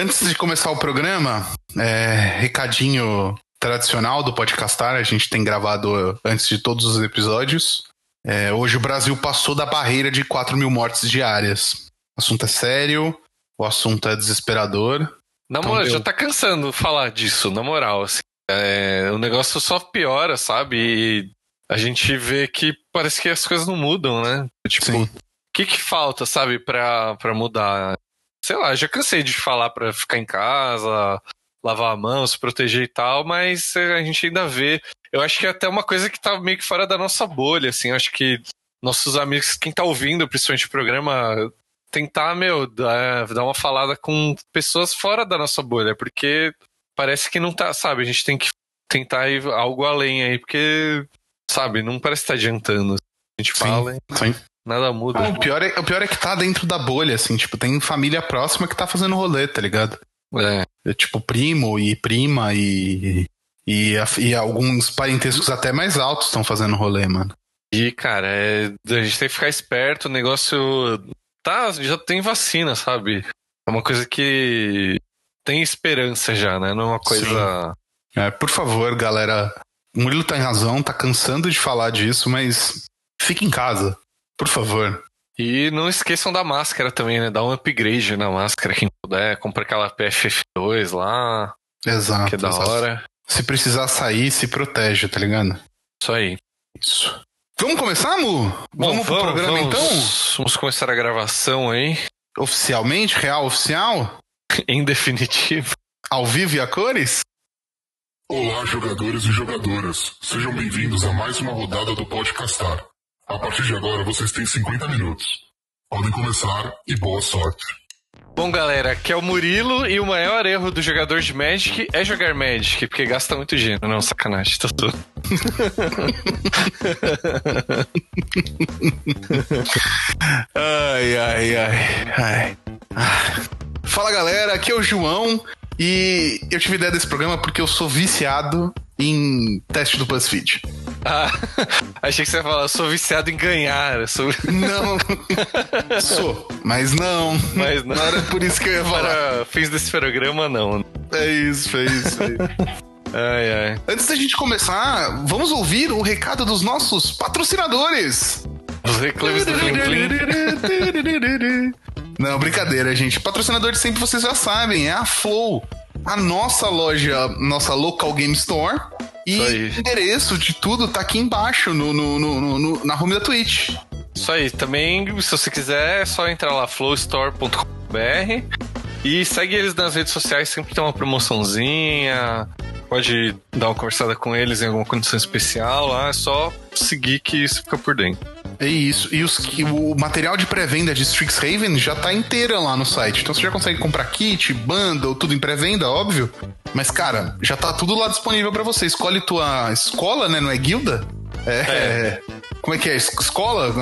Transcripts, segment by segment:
Antes de começar o programa, é, recadinho tradicional do Podcastar, a gente tem gravado antes de todos os episódios. É, hoje o Brasil passou da barreira de 4 mil mortes diárias. O assunto é sério, o assunto é desesperador. Na Então moral, deu. já tá cansando falar disso, na moral. Assim, É, o negócio só piora, sabe? E a gente vê que parece que as coisas não mudam, né? Tipo, o que que falta, sabe, pra, pra mudar? Sei lá, já cansei de falar pra ficar em casa, lavar a mão, se proteger e tal, mas é, a gente ainda vê. Eu acho que é até uma coisa que tá meio que fora da nossa bolha, assim. Eu acho que nossos amigos, quem tá ouvindo, principalmente o programa, tentar, meu, dar, dar uma falada com pessoas fora da nossa bolha, porque parece que não tá, sabe? A gente tem que tentar ir algo além aí, porque, sabe, não parece que tá adiantando. A gente Sim, fala e sim. Nada muda. O, pior é, o pior é que tá dentro da bolha, assim, tipo, tem família próxima que tá fazendo rolê, tá ligado? É, É, tipo, primo e prima e. E, e alguns parentescos até mais altos estão fazendo rolê, mano. e, cara, é, a gente tem que ficar esperto, o negócio tá, já tem vacina, sabe? É uma coisa que tem esperança já, né? Não é uma coisa. É, por favor, galera. O Murilo tem razão, tá cansando de falar disso, mas fique em casa, por favor. E não esqueçam da máscara também, né? Dá um upgrade na máscara, quem puder. Compra aquela PFF2 lá, Exato. que é da exato. hora. Se precisar sair, se protege, tá ligado? Isso aí. Isso. Vamos começar, Mu? vamos pro programa vamos, então? Vamos começar a gravação aí, Oficialmente, real oficial? em definitivo. Ao vivo e a cores? Olá, jogadores e jogadoras. Sejam bem-vindos a mais uma rodada do Podcastar. A partir de agora, vocês têm 50 minutos. Podem começar e boa sorte. Bom, galera, aqui é o Murilo e o maior erro do jogador de Magic é jogar Magic, porque gasta muito dinheiro. Não, sacanagem, tô todo. Ai, ai, ai, ai. Ah. Fala galera, aqui é o João e eu tive ideia desse programa porque eu sou viciado em teste do BuzzFeed. Ah, achei que você ia falar, eu sou viciado em ganhar. Sou... Não, sou, mas não. Mas não. era por isso que eu ia falar. Para fins desse programa, não. É isso, é isso. É isso. Ai, ai. Antes da gente começar, vamos ouvir o recado dos nossos patrocinadores. Os reclames do Plim Plim. Não, brincadeira, gente. Patrocinador de sempre vocês já sabem, é a Flow. A nossa loja, nossa local game store. E Isso o endereço de tudo tá aqui embaixo, no, no- no- no- na home da Twitch. Isso aí, também, se você quiser, é só entrar lá, flowstore.com.br e segue eles nas redes sociais, sempre tem uma promoçãozinha, pode dar uma conversada com eles em alguma condição especial lá, é só seguir que você fica por dentro. É isso. E os, o material de pré-venda de Strixhaven já tá inteira lá no site. Então você já consegue comprar kit, bundle, tudo em pré-venda, óbvio. Mas, cara, já tá tudo lá disponível pra você. Escolhe tua escola, né? Não é guilda? É. É. Como é que é? Es- Escola?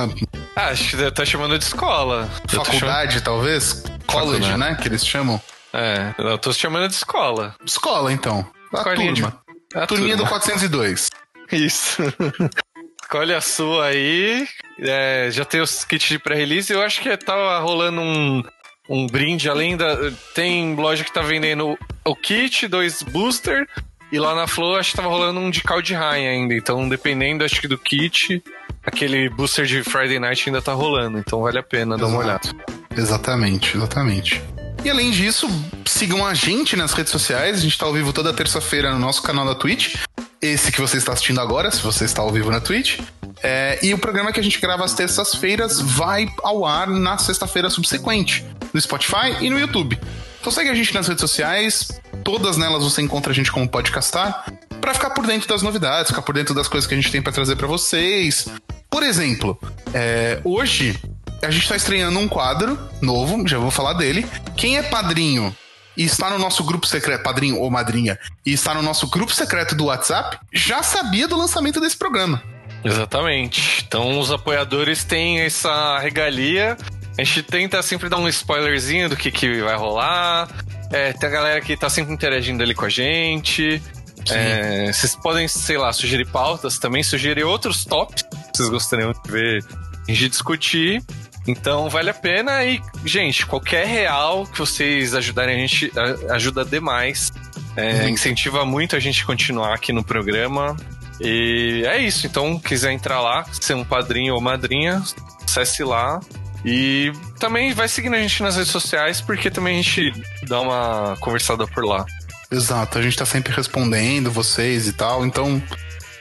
Ah, acho que estar chamando de escola. Faculdade, talvez? College, Faculdade. né? Que eles chamam. É, eu tô chamando de escola. Escola, então. A Escolinha de- turma. A Turminha do turma. 402. Isso. Escolhe a sua aí. É, já tem os kits de pré-release. Eu acho que tá rolando um, um brinde além da. Tem loja que tá vendendo o kit, dois booster. E lá na Flow acho que tava rolando um de Kaldheim ainda. Então, dependendo, acho que do kit, aquele booster de Friday Night ainda tá rolando. Então vale a pena dar uma olhada. Exatamente, exatamente. E além disso, sigam a gente nas redes sociais. A gente tá ao vivo toda terça-feira no nosso canal da Twitch. Esse que você está assistindo agora, se você está ao vivo na Twitch. É, e o programa que a gente grava às terças-feiras vai ao ar na sexta-feira subsequente, no Spotify e no YouTube. Então segue a gente nas redes sociais, todas nelas você encontra a gente como podcastar, pra ficar por dentro das novidades, ficar por dentro das coisas que a gente tem pra trazer pra vocês. Por exemplo, é, hoje a gente tá estreando um quadro novo, já vou falar dele. Quem é padrinho e está no nosso grupo secreto, padrinho ou madrinha, e está no nosso grupo secreto do WhatsApp, já sabia do lançamento desse programa. Exatamente. Então os apoiadores têm essa regalia. A gente tenta sempre dar um spoilerzinho do que, que vai rolar. É, tem a galera que tá sempre interagindo ali com a gente. É, vocês podem, sei lá, sugerir pautas também, sugerir outros tops que vocês gostariam de ver a gente discutir. Então vale a pena e, gente, qualquer real que vocês ajudarem a gente ajuda demais. É, uhum. Incentiva muito a gente continuar aqui no programa. E é isso. Então, quiser entrar lá, ser um padrinho ou madrinha, acesse lá. E também vai seguindo a gente nas redes sociais, porque também a gente dá uma conversada por lá. Exato, a gente tá sempre respondendo vocês e tal, então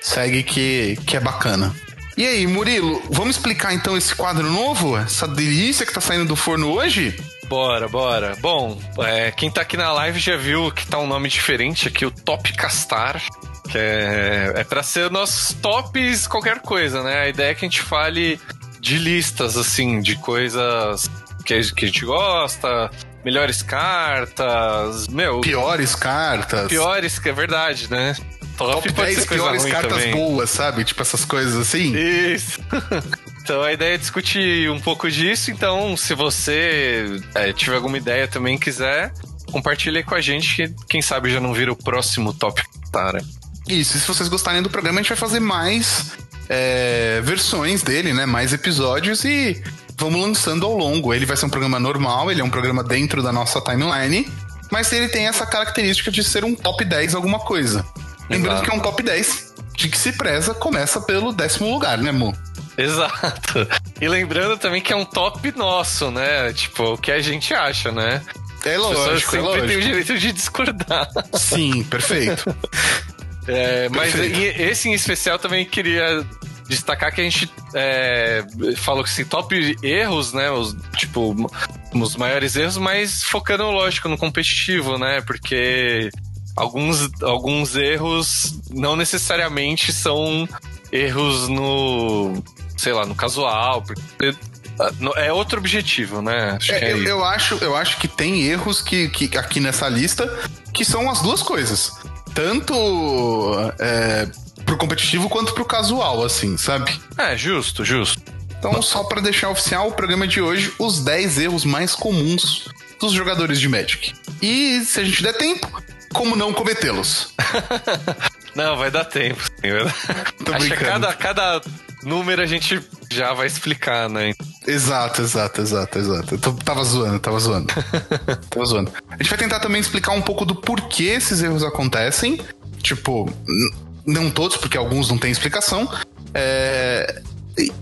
segue que, que é bacana. E aí, Murilo, vamos explicar então esse quadro novo? Essa delícia que tá saindo do forno hoje? Bora, bora. Bom, é, quem tá aqui na live já viu que tá um nome diferente aqui, o Top Castar. Que é, é pra ser nossos tops qualquer coisa, né? A ideia é que a gente fale de listas, assim, de coisas que a gente gosta, melhores cartas, meu. Piores cartas. Piores, que é verdade, né? Top, Top 10 piores cartas também. boas, sabe? Tipo essas coisas assim. Isso. Então a ideia é discutir um pouco disso. Então, se você é, tiver alguma ideia também quiser, compartilhe com a gente, que quem sabe já não vira o próximo top Tara. Isso, e se vocês gostarem do programa, a gente vai fazer mais é, versões dele, né? Mais episódios e vamos lançando ao longo. Ele vai ser um programa normal, ele é um programa dentro da nossa timeline, mas ele tem essa característica de ser um top 10 alguma coisa. Lembrando que é um top 10 de que se preza começa pelo décimo lugar, né, Mo? Exato. E lembrando também que é um top nosso, né? Tipo, o que a gente acha, né? É lógico, As sempre é lógico. tem o direito de discordar. Sim, perfeito. É, mas esse em especial também queria destacar que a gente é, falou que assim, top erros, né? Os, tipo, os maiores erros, mas focando, lógico, no competitivo, né? Porque alguns, alguns erros não necessariamente são erros no. sei lá, no casual. Porque é outro objetivo, né? Acho é, é eu, eu, acho, eu acho que tem erros que, que aqui nessa lista que são as duas coisas. Tanto é, pro competitivo quanto pro casual, assim, sabe? É, justo, justo. Então, só para deixar oficial o programa de hoje, os 10 erros mais comuns dos jogadores de Magic. E se a gente der tempo, como não cometê-los? não, vai dar tempo, sim. Acho que cada, cada número a gente já vai explicar, né? Exato, exato, exato, exato. Eu tava zoando, tava zoando. tava zoando. A gente vai tentar também explicar um pouco do porquê esses erros acontecem. Tipo, não todos, porque alguns não têm explicação. É,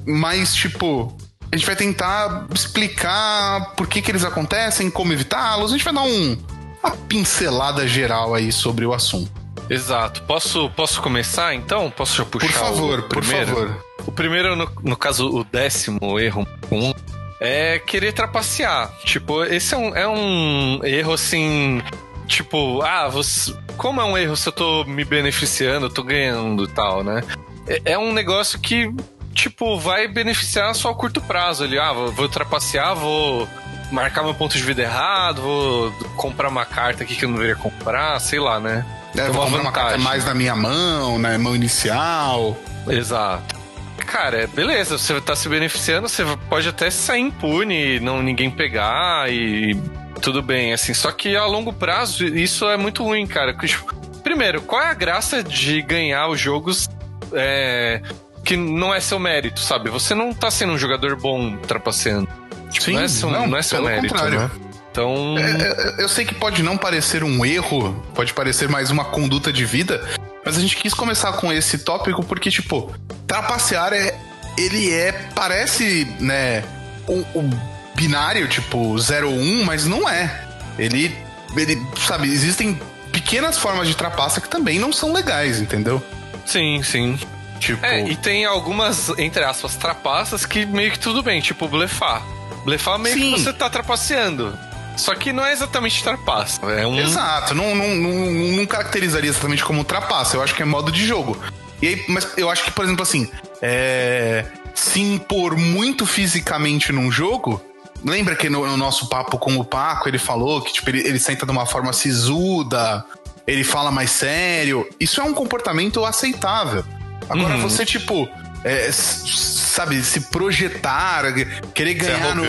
mas, tipo, a gente vai tentar explicar por que, que eles acontecem, como evitá-los. A gente vai dar um, uma pincelada geral aí sobre o assunto. Exato. Posso, posso começar então? Posso já puxar Por favor, por favor. O primeiro, no, no caso, o décimo erro comum, é querer trapacear. Tipo, esse é um, é um erro assim. Tipo, ah, você, como é um erro se eu tô me beneficiando, eu tô ganhando e tal, né? É, é, um negócio que, tipo, vai beneficiar só a curto prazo ali. Ah, vou, vou trapacear, vou marcar meu ponto de vida errado, vou comprar uma carta aqui que eu não deveria comprar, sei lá, né? É, vou comprar uma carta mais na minha mão, na mão inicial. Exato. Cara, beleza, você tá se beneficiando, você pode até sair impune, não ninguém pegar e tudo bem, assim. Só que a longo prazo, isso é muito ruim, cara. Primeiro, qual é a graça de ganhar os jogos é, que não é seu mérito, sabe? Você não tá sendo um jogador bom trapaceando. Tipo, Sim, não é seu, não, não é seu mérito, contrário. né? Então. É, é, eu sei que pode não parecer um erro, pode parecer mais uma conduta de vida, mas a gente quis começar com esse tópico porque, tipo, trapacear é. Ele é. Parece, né? O, o binário, tipo 0 ou 1, mas não é. Ele, ele, sabe, existem pequenas formas de trapaça que também não são legais, entendeu? Sim, sim. Tipo... É, e tem algumas, entre aspas, trapaças que meio que tudo bem, tipo blefar. Blefar meio sim. que você tá trapaceando. Só que não é exatamente trapaça. É um... Exato, não, não, não, não caracterizaria exatamente como trapaça. Eu acho que é modo de jogo. E aí, mas eu acho que, por exemplo, assim, é... se impor muito fisicamente num jogo Lembra que no, no, nosso papo com o Paco ele falou que tipo, ele, ele senta de uma forma sisuda, ele fala mais sério. Isso é um comportamento aceitável. Agora uhum. você, tipo, é, sabe, se projetar, querer ganhar no.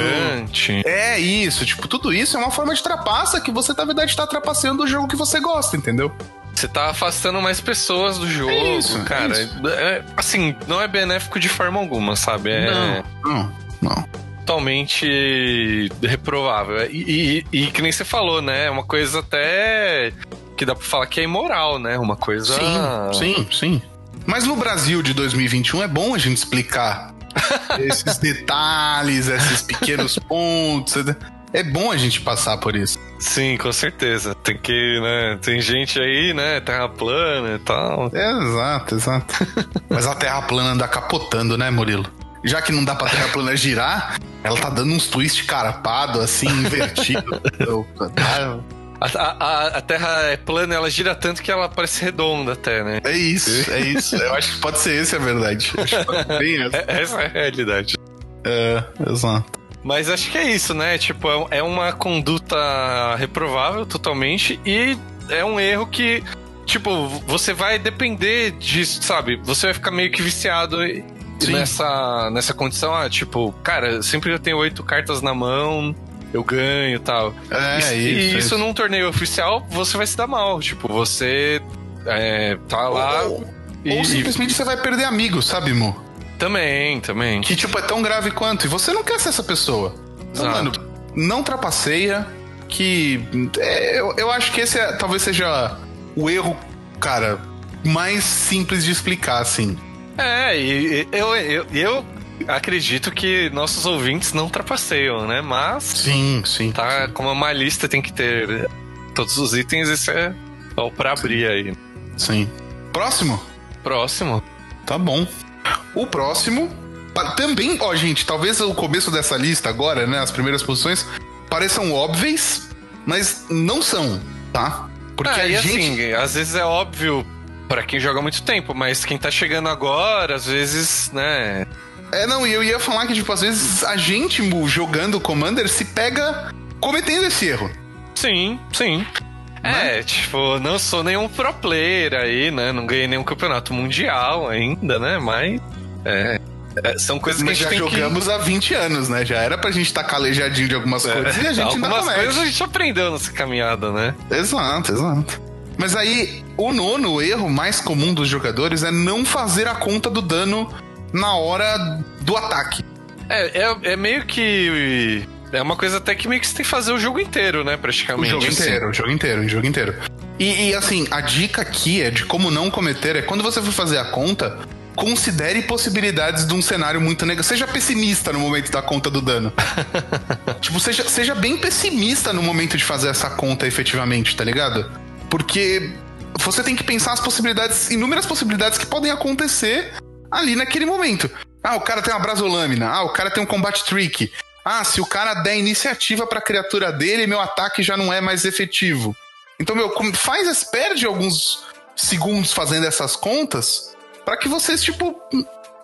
É isso, tipo, tudo isso é uma forma de trapaça que você, na verdade, está trapaceando o jogo que você gosta, entendeu? Você tá afastando mais pessoas do jogo, é isso, cara. É isso. É, assim, não é benéfico de forma alguma, sabe? É... Não, não, não. totalmente reprovável. E, e, e, que nem você falou, né? É uma coisa até que dá pra falar que é imoral, né? Uma coisa. Sim, sim, sim. Mas no Brasil de 2021 é bom a gente explicar esses detalhes, esses pequenos pontos. É bom a gente passar por isso. Sim, com certeza. Tem que, né? Tem gente aí, né? Terra plana e tal. É, exato, exato. Mas a Terra plana anda capotando, né, Murilo? Já que não dá pra Terra plana girar, ela tá dando uns twist carapado, assim, invertido. A, a, a, Terra é plana, ela gira tanto que ela parece redonda até, né? É isso, é isso. Eu acho que pode ser essa a verdade. Acho que bem essa. É, essa é a realidade. É, exato. Mas acho que é isso, né? Tipo, é, é uma conduta reprovável totalmente e é um erro que, tipo, você vai depender disso, sabe? Você vai ficar meio que viciado nessa, nessa condição. Ah, tipo, cara, sempre eu tenho oito cartas na mão, eu ganho tal. É, e, isso. E isso, num torneio oficial, você vai se dar mal. Tipo, você é, tá lá. Ou, e, ou simplesmente você vai perder amigos, sabe, Mo? Também, também. Que, tipo, é tão grave quanto. E você não quer ser essa pessoa. Então, mano, não trapaceia. Que. É, eu, eu acho que esse é, talvez seja o erro, cara, mais simples de explicar, assim. É, e eu, eu, eu acredito que nossos ouvintes não trapaceiam, né? Mas. Sim, sim. Tá, sim. como uma lista tem que ter todos os itens, isso é só pra abrir aí. Sim. Próximo? Próximo. Tá bom. O próximo. Também, ó, gente, talvez o começo dessa lista agora, né? As primeiras posições pareçam óbvias, mas não são, tá? Porque ah, a gente. Assim, às vezes é óbvio para quem joga muito tempo, mas quem tá chegando agora, às vezes, né? É, não, e eu ia falar que, tipo, às vezes a gente jogando Commander se pega cometendo esse erro. Sim, sim. Né? É, tipo, não sou nenhum pro player aí, né? Não ganhei nenhum campeonato mundial ainda, né? Mas. É. é são coisas Mas que a gente já jogamos que... há 20 anos, né? Já era pra gente estar tá calejadinho de algumas é, coisas e a gente algumas não coisas a gente aprendeu nessa caminhada, né? Exato, exato. Mas aí, o nono erro mais comum dos jogadores é não fazer a conta do dano na hora do ataque. É, é, é meio que é uma coisa até que meio que você tem que fazer o jogo inteiro, né? Praticamente. O jogo assim. inteiro, o jogo inteiro, o jogo inteiro. E, e, assim, a dica aqui é de como não cometer é quando você for fazer a conta, considere possibilidades de um cenário muito negativo. Seja pessimista no momento da conta do dano. tipo, seja, seja bem pessimista no momento de fazer essa conta efetivamente, tá ligado? Porque você tem que pensar as possibilidades, inúmeras possibilidades que podem acontecer ali naquele momento. Ah, o cara tem uma brasolâmina. Ah, o cara tem um combat trick. Ah, se o cara der iniciativa pra criatura dele, meu ataque já não é mais efetivo. Então, meu, faz, perde alguns segundos fazendo essas contas para que vocês, tipo,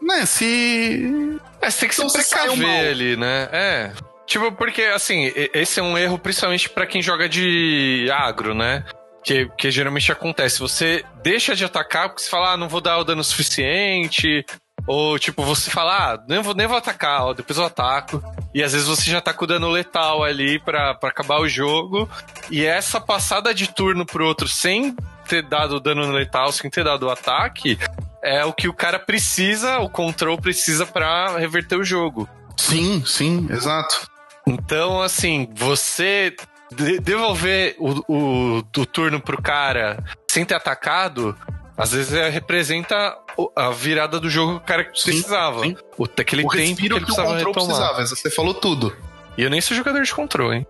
né, se. É, você tem que se precaver ali, né? É. Tipo, porque, assim, esse é um erro principalmente para quem joga de agro, né? Que, que geralmente acontece. Você deixa de atacar porque você fala, ah, não vou dar o dano suficiente, ou, tipo, você fala, ah, nem vou, nem vou atacar, ó, depois eu ataco. E às vezes você já tá com dano letal ali pra, pra acabar o jogo. E essa passada de turno pro outro sem ter dado dano letal, sem ter dado o ataque, é o que o cara precisa, o control precisa para reverter o jogo. Sim, sim, exato. Então, assim, você devolver o, o, o turno pro cara sem ter atacado às vezes é, representa a virada do jogo que o cara sim, precisava. Sim. O, aquele o tempo que ele precisava o retomar. precisava. Você falou tudo. E eu nem sou jogador de controle, hein?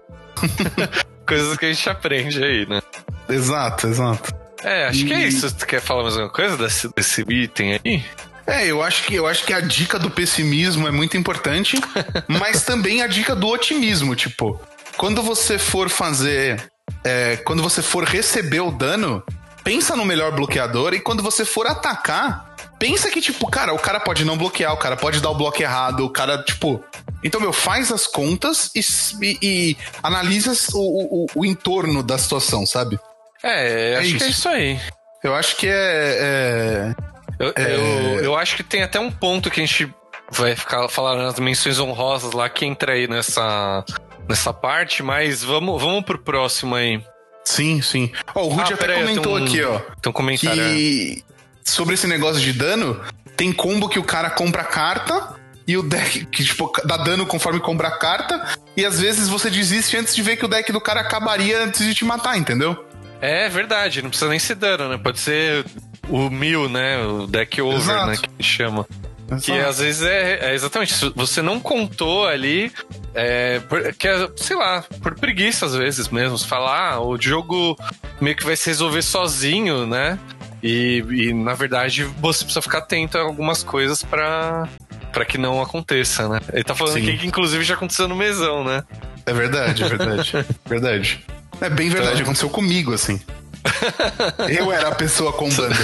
Coisas que a gente aprende aí, né? Exato, exato. É, acho e... que é isso. Tu quer falar mais alguma coisa desse, desse item aí? É, eu acho que eu acho que a dica do pessimismo é muito importante, mas também a dica do otimismo, tipo, quando você for fazer, é, quando você for receber o dano, pensa no melhor bloqueador e quando você for atacar, pensa que, tipo, cara, o cara pode não bloquear, o cara pode dar o bloco errado, o cara, tipo. Então, meu, faz as contas e, e, e analisa o, o, o, entorno da situação, sabe? É, é acho isso. que é isso aí. Eu acho que é. é, eu, é... Eu, eu acho que tem até um ponto que a gente vai ficar falando nas menções honrosas lá que entra aí nessa, nessa parte, mas vamos, vamos pro próximo aí. Sim, sim. Ó, o Rudy ah, até comentou um, aqui, ó. Tem um comentário. Que sobre esse negócio de dano, tem combo que o cara compra carta e o deck que, tipo, dá dano conforme compra a carta, e às vezes você desiste antes de ver que o deck do cara acabaria antes de te matar, entendeu? É verdade, não precisa nem ser dano, né? Pode ser o mil, né? O deck over, Exato. né? Que chama. Que Exato. às vezes é, é exatamente isso. Você não contou ali. É, por- que é, sei lá, por preguiça às vezes mesmo. Você fala, ah, o jogo meio que vai se resolver sozinho, né? E, e, na verdade você precisa ficar atento a algumas coisas pra, pra que não aconteça, né? Ele tá falando Sim. aqui que inclusive já aconteceu no mesão, né? É verdade, é verdade. verdade. É bem verdade, Então- aconteceu comigo, assim. Eu era a pessoa combando.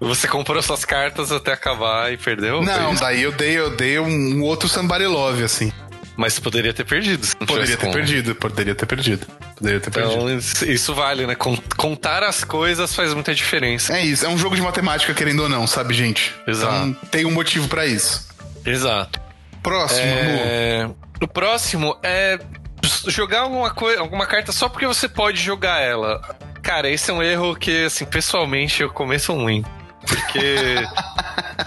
Você comprou suas cartas até acabar e perdeu? Não, daí eu dei, eu dei um, outro Somebody Love, assim. Mas você poderia ter perdido. Poderia ter com- perdido, poderia ter perdido. Poderia ter perdido. Então, isso- isso vale, né? Con- Contar as coisas faz muita diferença. É isso, é um jogo de matemática, querendo ou não, sabe, gente? Exato. Então tem um motivo pra isso. Exato. Próximo, Lu. É, O próximo é jogar alguma, coi- alguma carta só porque você pode jogar ela. Cara, esse é um erro que, assim, pessoalmente eu começo muito. Porque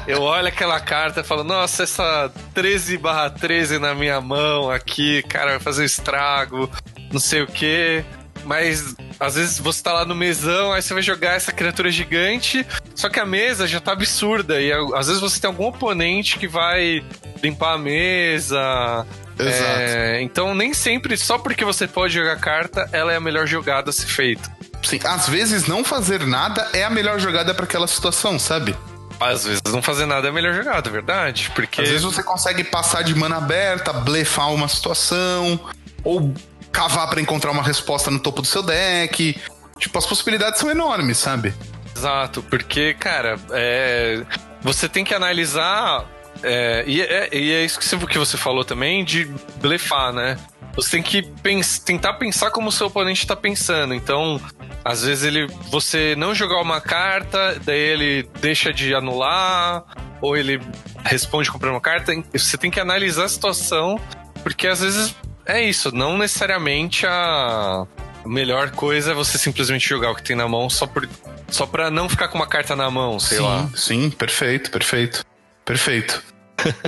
eu olho aquela carta e falo, nossa, essa 13 barra 13 na minha mão aqui, cara, vai fazer estrago, não sei o quê. Mas às vezes você tá lá no mesão, aí você vai jogar essa criatura gigante, só que a mesa já tá absurda. E às vezes você tem algum oponente que vai limpar a mesa. Exato. É, então nem sempre, só porque você pode jogar carta, ela é a melhor jogada a ser feita. Sim, às vezes não fazer nada é a melhor jogada pra aquela situação, sabe? Às vezes não fazer nada é a melhor jogada, é verdade? Porque. Às vezes você consegue passar de mana aberta, blefar uma situação, ou cavar pra encontrar uma resposta no topo do seu deck. Tipo, as possibilidades são enormes, sabe? Exato, porque, cara, é, você tem que analisar. é, e, é, e é isso que você falou também de blefar, né? Você tem que pens- tentar pensar como o seu oponente tá pensando. Então, às vezes ele. Você não jogar uma carta, daí ele deixa de anular, ou ele responde comprando uma carta. Você tem que analisar a situação, porque às vezes é isso, não necessariamente a. Melhor coisa é você simplesmente jogar o que tem na mão só, por, só pra não ficar com uma carta na mão, sei sim, lá. sim, perfeito, perfeito. Perfeito.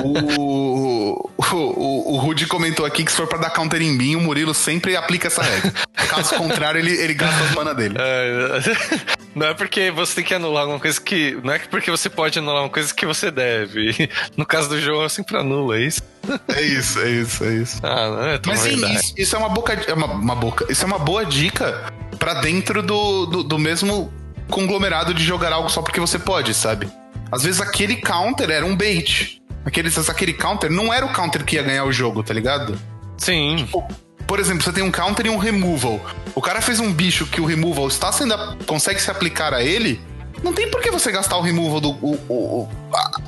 O, o, o, o Rudy comentou aqui que se for pra dar counter em mim, o Murilo sempre aplica essa regra. Caso contrário, ele, ele gasta as mana dele. É, Não é porque você tem que anular alguma coisa que. Não é porque você pode anular uma coisa que você deve. No caso do jogo, eu sempre anula, é isso? É isso, é isso, é isso. Ah, não é Mas sim, isso, isso é uma boca, é uma, uma boca. Isso é uma boa dica pra dentro do, do, do mesmo conglomerado de jogar algo só porque você pode, sabe? Às vezes aquele counter era um bait. Aquele, aquele counter não era o counter que ia ganhar o jogo, tá ligado? Sim. Por exemplo, você tem um counter e um removal. O cara fez um bicho que o removal está sendo. a- consegue se aplicar a ele. Não tem por que você gastar o removal do. O, o,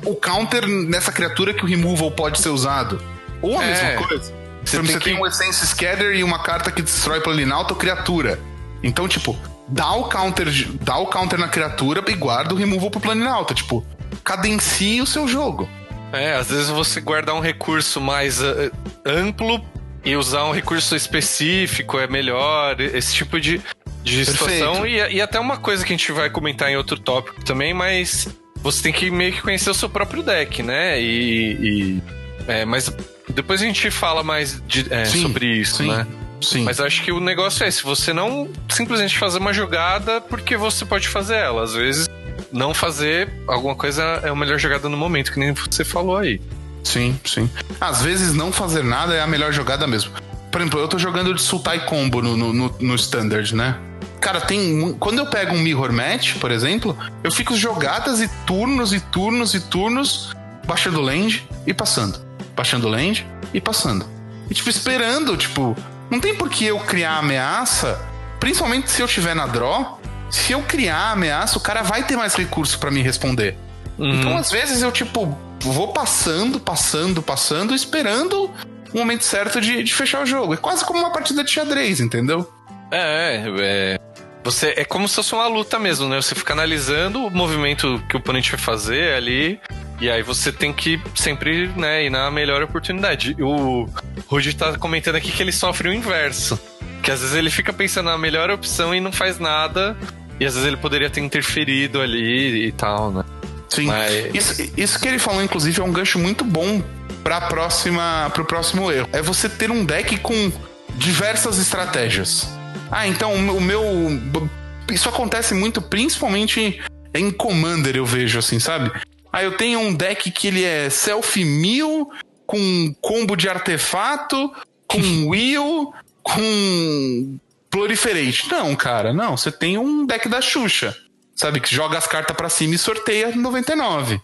o, o counter nessa criatura que o removal pode ser usado. Ou a É. mesma coisa. Você tem você que- tem um Essence Scatter e uma carta que destrói Planinauta ou criatura. Então, tipo, dá o counter, dá o counter na criatura e guarda o removal pro Planinauta. Tipo, cadencie o seu jogo. É, às vezes você guardar um recurso mais ah, amplo e usar um recurso específico é melhor, esse tipo de, de situação. E, e até uma coisa que a gente vai comentar em outro tópico também, mas você tem que meio que conhecer o seu próprio deck, né? E. e- é, mas depois a gente fala mais de- é, Sim, sobre isso, sim, né? Sim. Mas acho que o negócio é esse: você não simplesmente fazer uma jogada porque você pode fazer ela. Às vezes, não fazer alguma coisa é a melhor jogada no momento, que nem você falou aí. Sim, sim. Às vezes não fazer nada é a melhor jogada mesmo. Por exemplo, eu tô jogando de Sultai Combo no, no, no, Standard, né? Cara, tem. Quando eu pego um Mirror Match, por exemplo, eu fico jogadas e turnos e turnos e turnos baixando land e passando. Baixando land e passando. E, tipo, esperando, tipo. Não tem por que eu criar ameaça, principalmente se eu tiver na draw. Se eu criar a ameaça, o cara vai ter mais recurso pra me responder. Então, às vezes, eu, tipo, vou passando, passando, passando, esperando o momento certo de, de fechar o jogo. É quase como uma partida de xadrez, entendeu? É, é, é. Você, é como se fosse uma luta mesmo, né? Você fica analisando o movimento que o oponente vai fazer ali. E aí você tem que sempre né, ir na melhor oportunidade. O Rudy tá comentando aqui que ele sofre o inverso. Que às vezes ele fica pensando na melhor opção e não faz nada. E às vezes ele poderia ter interferido ali e tal, né? Sim. Mas- Isso, isso que ele falou, inclusive, é um gancho muito bom para próxima pro próximo erro. É você ter um deck com diversas estratégias. Ah, então o meu isso acontece muito principalmente em Commander, eu vejo assim, sabe? Ah, eu tenho um deck que ele é self mil com combo de artefato, com will, com proliferate. Não, cara, não, você tem um deck da Xuxa. Sabe que joga as cartas para cima e sorteia 99.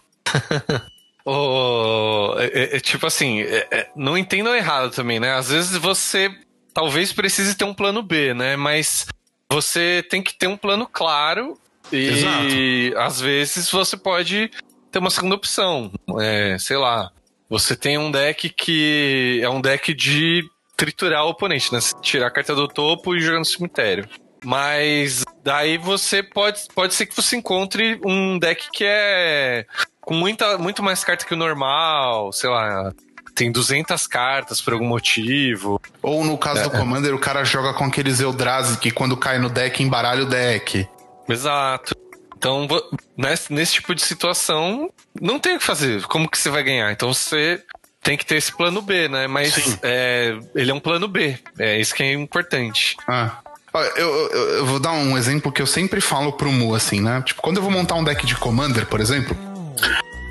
oh, é, é, tipo assim, é, é, não entendam errado também, né? Às vezes você talvez precise ter um plano B, né? Mas você tem que ter um plano claro e Exato. às vezes você pode ter uma segunda opção. É, sei lá, você tem um deck que é um deck de triturar o oponente, né? Tirar a carta do topo e jogar no cemitério. Mas daí você pode, pode ser que você encontre um deck que é com muita, muito mais carta que o normal, sei lá, tem 200 cartas por algum motivo. Ou no caso é. do Commander, o cara joga com aqueles Eldrazi que quando cai no deck embaralha o deck. Exato. Então, nesse, nesse tipo de situação, não tem o que fazer. Como que você vai ganhar? Então você tem que ter esse plano B, né? Mas é, ele é um plano B. É isso que é importante. Ah. Eu, eu, eu, vou dar um exemplo que eu sempre falo pro Mu, assim, né? Tipo, quando eu vou montar um deck de Commander, por exemplo,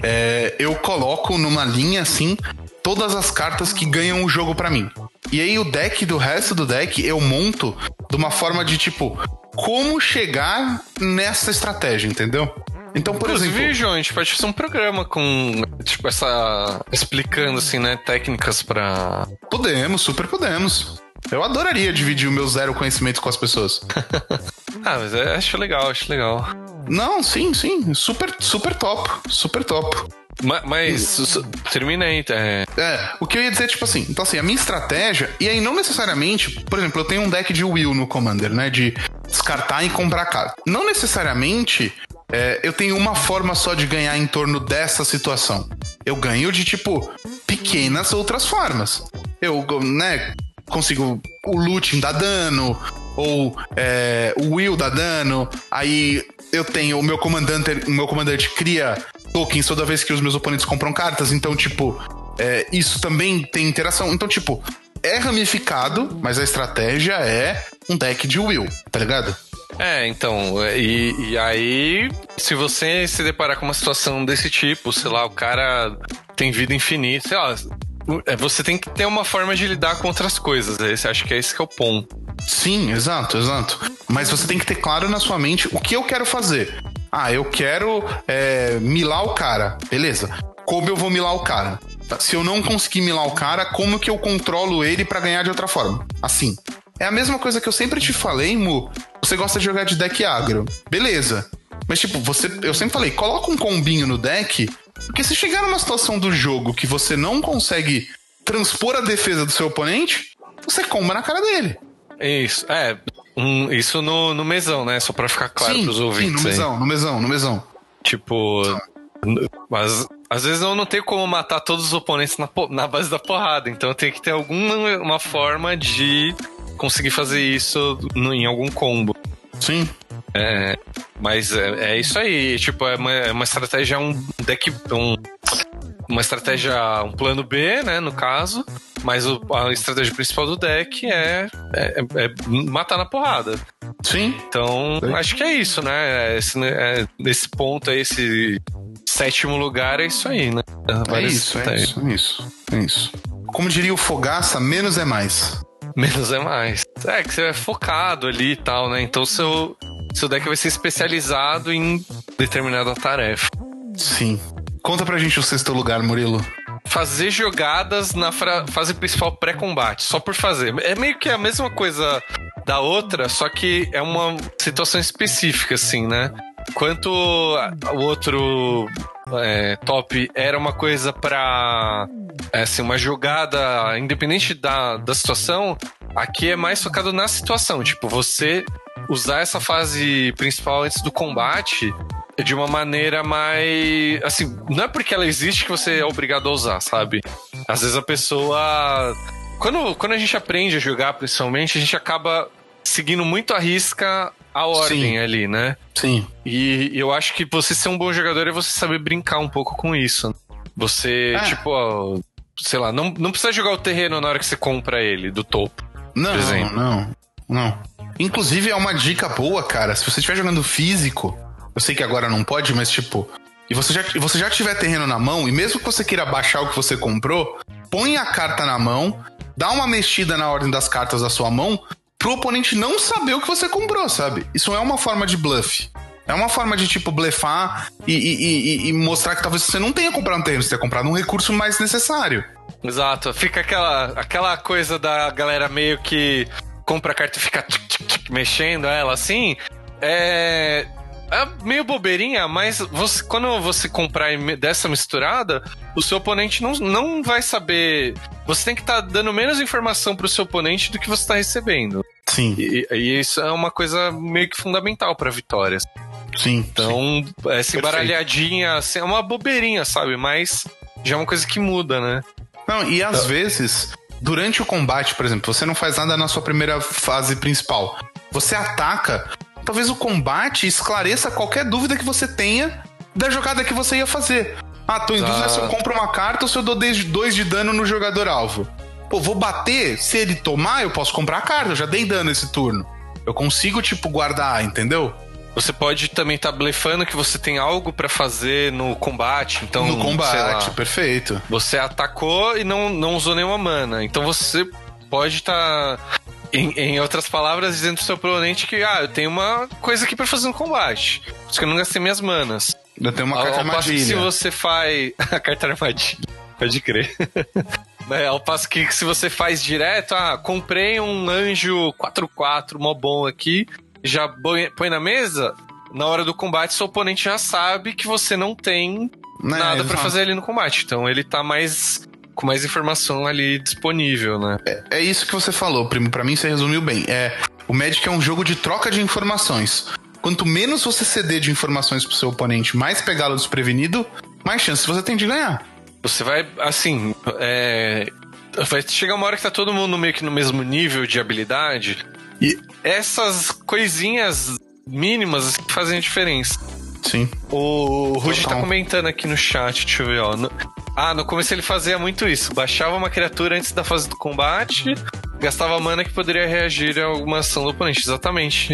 é, eu coloco numa linha assim todas as cartas que ganham o jogo para mim. E aí o deck do resto do deck eu monto de uma forma de tipo como chegar nessa estratégia, entendeu? Então, por Inclusive, exemplo. João, a gente pode fazer um programa com, tipo, essa. explicando, assim, né, técnicas para Podemos, super podemos. Eu adoraria dividir o meu zero conhecimento com as pessoas. ah, mas é, acho legal, acho legal. Não, sim, sim. Super, super top. Super top. Mas, mas termina aí, tá? É, o que eu ia dizer, tipo assim, então assim, a minha estratégia, e aí não necessariamente, por exemplo, eu tenho um deck de Will no Commander, né? De descartar e comprar carta. Não necessariamente é, eu tenho uma forma só de ganhar em torno dessa situação. Eu ganho de, tipo, pequenas outras formas. Eu, né, consigo. O looting dá dano, ou é, o Will dá dano, aí eu tenho o meu comandante, o meu comandante cria tokens toda vez que os meus oponentes compram cartas, então, tipo, é, isso também tem interação. Então, tipo, é ramificado, mas a estratégia é um deck de Will, tá ligado? É, então, e, e, aí, se você se deparar com uma situação desse tipo, sei lá, o cara tem vida infinita, sei lá, é, você tem que ter uma forma de lidar com outras coisas. Esse, acho que é esse que é o ponto. Sim, exato, exato. Mas você tem que ter claro na sua mente o que eu quero fazer. Ah, eu quero é, milar o cara. Beleza. Como eu vou milar o cara? Se eu não conseguir milar o cara, como que eu controlo ele para ganhar de outra forma? Assim. É a mesma coisa que eu sempre te falei, Mu. Você gosta de jogar de deck agro. Beleza. Mas, tipo, você, eu sempre falei, coloca um combinho no deck porque se chegar numa situação do jogo que você não consegue transpor a defesa do seu oponente, você comba na cara dele. Isso, é. Um, isso no, no mesão, né? Só pra ficar claro sim, pros ouvintes. Sim, no mesão, aí. no mesão, no mesão. Tipo. Mas às vezes eu não tenho como matar todos os oponentes na, na base da porrada, então eu tenho que ter alguma uma forma de conseguir fazer isso no, em algum combo. Sim. É, mas é, é, isso aí. Tipo, é uma, é uma estratégia, um deck. Um, uma estratégia, um plano B, né, no caso. Mas o, a estratégia principal do deck é, é, é matar na porrada. Sim. Então, Sim. acho que é isso, né? Esse, é, nesse ponto aí, esse sétimo lugar é isso aí, né? É isso, é isso, é isso, é isso. Como diria o Fogaça, menos é mais. Menos é mais. É que você é focado ali e tal, né? Então seu, seu deck vai ser especializado em determinada tarefa. Sim. Conta pra gente o sexto lugar, Murilo. Fazer jogadas na fase principal pré-combate, só por fazer. É meio que a mesma coisa da outra, só que é uma situação específica, assim, né? Enquanto o outro é, top era uma coisa pra. É, assim, uma jogada independente da, da situação, aqui é mais focado na situação. Tipo, você usar essa fase principal antes do combate de uma maneira mais. Assim, não é porque ela existe que você é obrigado a usar, sabe? Às vezes a pessoa. Quando, quando a gente aprende a jogar, principalmente, a gente acaba seguindo muito a risca a ordem Sim. ali, né? Sim. E, eu acho que você ser um bom jogador é você saber brincar um pouco com isso. Você, é. tipo, ó, sei lá, não, não precisa jogar o terreno na hora que você compra ele, do topo. Não, não, não. Inclusive é uma dica boa, cara. Se você estiver jogando físico, eu sei que agora não pode, mas tipo, e você já, você já tiver terreno na mão, e mesmo que você queira baixar o que você comprou, põe a carta na mão, dá uma mexida na ordem das cartas da sua mão, pro oponente não saber o que você comprou, sabe? Isso é uma forma de bluff. É uma forma de, tipo, blefar e, e- e- e mostrar que talvez você não tenha comprado um terreno, você tenha comprado um recurso mais necessário. Exato, fica aquela, aquela coisa da galera meio que compra a carta e fica mexendo ela assim. É. É meio bobeirinha, mas você, quando você comprar dessa misturada, o seu oponente não, não vai saber. Você tem que estar dando menos informação pro seu oponente do que você está recebendo. Sim, E, e isso é uma coisa meio que fundamental pra vitórias. sim. Então, essa embaralhadinha assim, é uma bobeirinha, sabe? Mas já é uma coisa que muda, né? Não, e às vezes, durante o combate, por exemplo, você não faz nada na sua primeira fase principal. Você ataca, talvez o combate esclareça qualquer dúvida que você tenha da jogada que você ia fazer. Ah, tô em dúvida se eu compro uma carta ou se eu dou 2 de dano no jogador alvo. Pô, vou bater, se ele tomar, eu posso comprar a carta, eu já dei dano esse turno. Eu consigo, tipo, guardar, entendeu? Você pode também estar blefando que você tem algo pra fazer no combate. Então, no combate, lá, perfeito. você atacou e não, não usou nenhuma mana. Então você pode estar, em, em outras palavras, dizendo pro seu oponente que, ah, eu tenho uma coisa aqui pra fazer no combate. Por isso que eu não gastei minhas manas. Eu tenho uma Ao- carta ao passo que se armadilha. você faz. a carta armadilha. Pode crer. Né, ao passo que se você faz direto, ah, comprei um anjo 4-4, mó bom aqui, já põe na mesa, na hora do combate, seu oponente já sabe que você não tem Né, nada pra exato. fazer ali no combate. Então ele tá mais. Com mais informação ali disponível, né? É isso que você falou, primo. Pra mim você resumiu bem. É, o Magic é um jogo de troca de informações. Quanto menos você ceder de informações pro seu oponente, mais pegá-lo desprevenido, mais chances você tem de ganhar. Você vai, assim, é, vai chegar uma hora que tá todo mundo meio que no mesmo nível de habilidade e essas coisinhas mínimas que fazem a diferença. Sim. O Rudy tá comentando aqui no chat, deixa eu ver, ó. Ah, no começo ele fazia muito isso. Baixava uma criatura antes da fase do combate, gastava mana que poderia reagir a alguma ação do oponente. Exatamente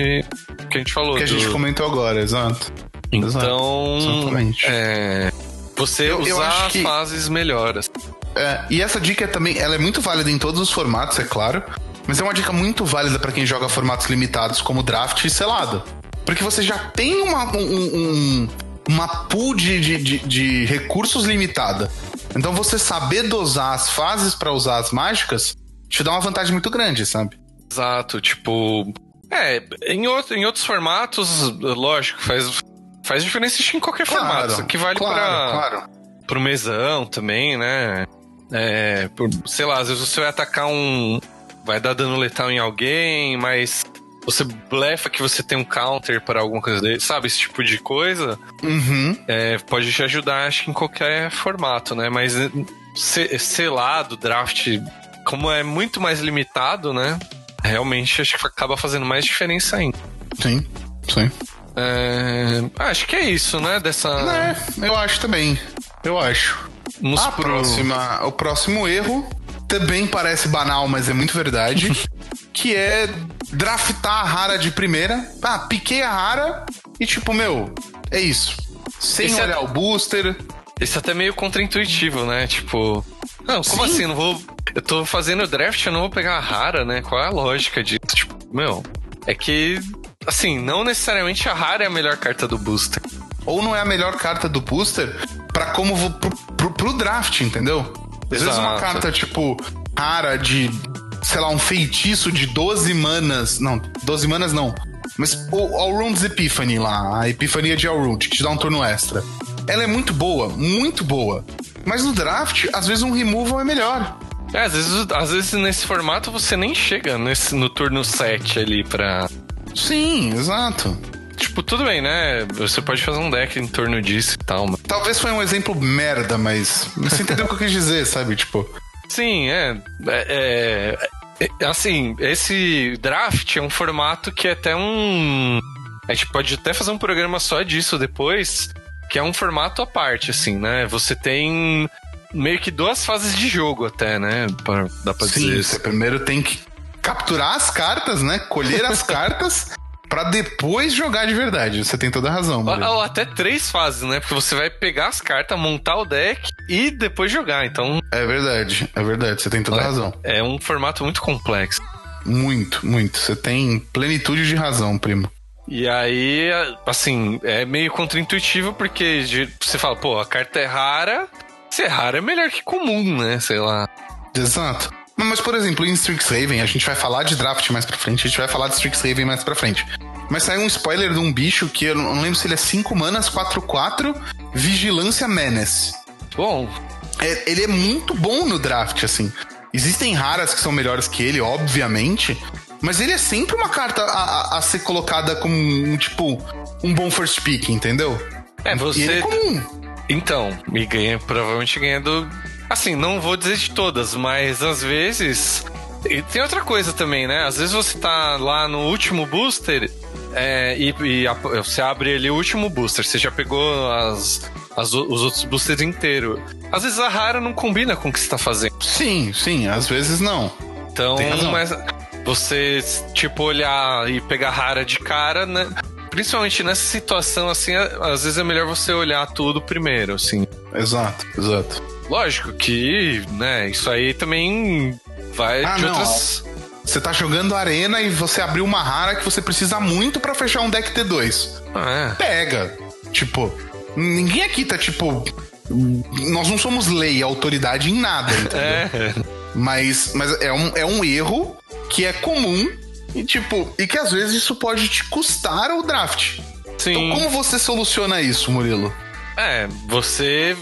o que a gente falou. Que a gente comentou agora, exato. Então, Exatamente. é, você Eu- eu usar as que- fases melhoras. É, e essa dica também, ela é muito válida em todos os formatos, é claro, mas é uma dica muito válida pra quem joga formatos limitados como draft e selado. Porque você já tem uma, um, um- uma pool de, de, de- recursos limitada. Então você saber dosar as fases pra usar as mágicas te dá uma vantagem muito grande, sabe? Exato, tipo. É, em, outro, em outros formatos, lógico, faz, faz diferença que em qualquer formato. Isso aqui vale claro, pra, claro. pro mesão também, né? É, por- sei lá, às vezes você vai atacar um. Vai dar dano letal em alguém, mas você blefa que você tem um counter para alguma coisa dele, sabe? Esse tipo de coisa. Uhum. É, pode te ajudar, acho que em qualquer formato, né? Mas eh, se- selado, draft, como é muito mais limitado, né? Realmente acho que acaba fazendo mais diferença ainda. Sim, sim. É, acho que é isso, né? Dessa. É, eu acho também. Eu acho. Nos A pro- próxima, o próximo erro também parece banal, mas é muito verdade. que é draftar a rara de primeira. Ah, piquei a rara e tipo, meu, é isso. Sem Esse é- olhar o booster. Isso é até meio contraintuitivo, né? Tipo. Não, como Sim. assim? Não vou. Eu tô fazendo draft, eu não vou pegar a rara, né? Qual é a lógica disso? Tipo, meu. É que. Assim, não necessariamente a rara é a melhor carta do booster. Ou não é a melhor carta do booster pra como pro, pro, pro draft, entendeu? Às vezes uma Exato. carta, tipo, rara de, sei lá, um feitiço de 12 manas. Não, 12 manas não. Mas o Allround's Epiphany lá, a Epifania de Allround, que te dá um turno extra. Ela é muito boa, muito boa. Mas no draft, às vezes um removal é melhor. É, às vezes, às vezes nesse formato você nem chega nesse, no turno 7 ali pra. Sim, exato. Tipo, tudo bem, né? Você pode fazer um deck em torno disso e tal. Mas... Talvez foi um exemplo merda, mas você entendeu o que eu quis dizer, sabe? Tipo, Sim, é, é, é- é- Assim, esse draft é um formato que é até um. A gente pode até fazer um programa só disso depois, que é um formato à parte, assim, né? Você tem. meio que duas fases de jogo até, né? Pra, dá pra Sim, dizer você primeiro tem que capturar as cartas, né? Colher as cartas pra depois jogar de verdade. Você tem toda a razão. Ou, ou até três fases, né? Porque você vai pegar as cartas, montar o deck e depois jogar. Então É verdade, é verdade. Você tem toda a razão. é um formato muito complexo. Muito, muito. Você tem plenitude de razão, primo. E aí, assim, é meio contraintuitivo porque você fala, pô, a carta é rara. Se é rara é melhor que comum, né? Sei lá. Exato. Mas, por exemplo, em Strixhaven, a gente vai falar de draft mais pra frente, a gente vai falar de Strixhaven mais pra frente. Mas saiu um spoiler de um bicho que eu não lembro se ele é 5 manas, 4-4, Vigilância Menace. Bom, É- ele é muito bom no draft, assim. Existem raras que são melhores que ele, obviamente, mas ele é sempre uma carta a, a- a ser colocada como um, tipo, um bom first pick, entendeu? é, E ele você. é comum. Então, e ganha, provavelmente ganha do. Assim, não vou dizer de todas, mas às vezes. E tem outra coisa também, né? Às vezes você tá lá no último booster é, e, e a- você abre ali o último booster, você já pegou as, as os outros boosters inteiros. Às vezes a rara não combina com o que você tá fazendo. Sim, sim, às vezes não. Então, mas você, tipo, olhar e pegar rara de cara, né? Principalmente nessa situação, assim, a- às vezes é melhor você olhar tudo primeiro, assim. Exato, exato. Lógico que, né, isso aí também vai Ah, de não, outras. Você tá jogando arena e você abriu uma rara que você precisa muito pra fechar um deck T2. Ah, Pega. Tipo, ninguém aqui tá tipo. Nós não somos lei, autoridade em nada, entendeu? é. é. Mas, mas é, um, é um erro que é comum e, tipo, e que às vezes isso pode te custar o draft. Então, Sim. como você soluciona isso, Murilo? É, você.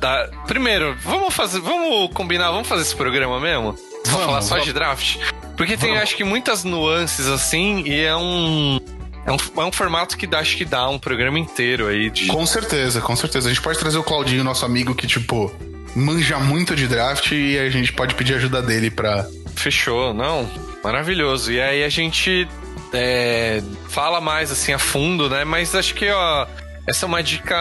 Dá- Primeiro, vamos fazer. Vamos combinar, vamos fazer esse programa mesmo? Vamos Vamos, falar só vamos. de draft? Porque tem, Vamos. acho que, muitas nuances assim, e é um. É um, é um formato que dá, acho que dá um programa inteiro aí de. Com certeza, com certeza. A gente pode trazer o Claudinho, nosso amigo, que, tipo, manja muito de draft e a gente pode pedir ajuda dele pra. Fechou, não? Maravilhoso. E aí a gente é, fala mais assim a fundo, né? Mas acho que ó, essa é uma dica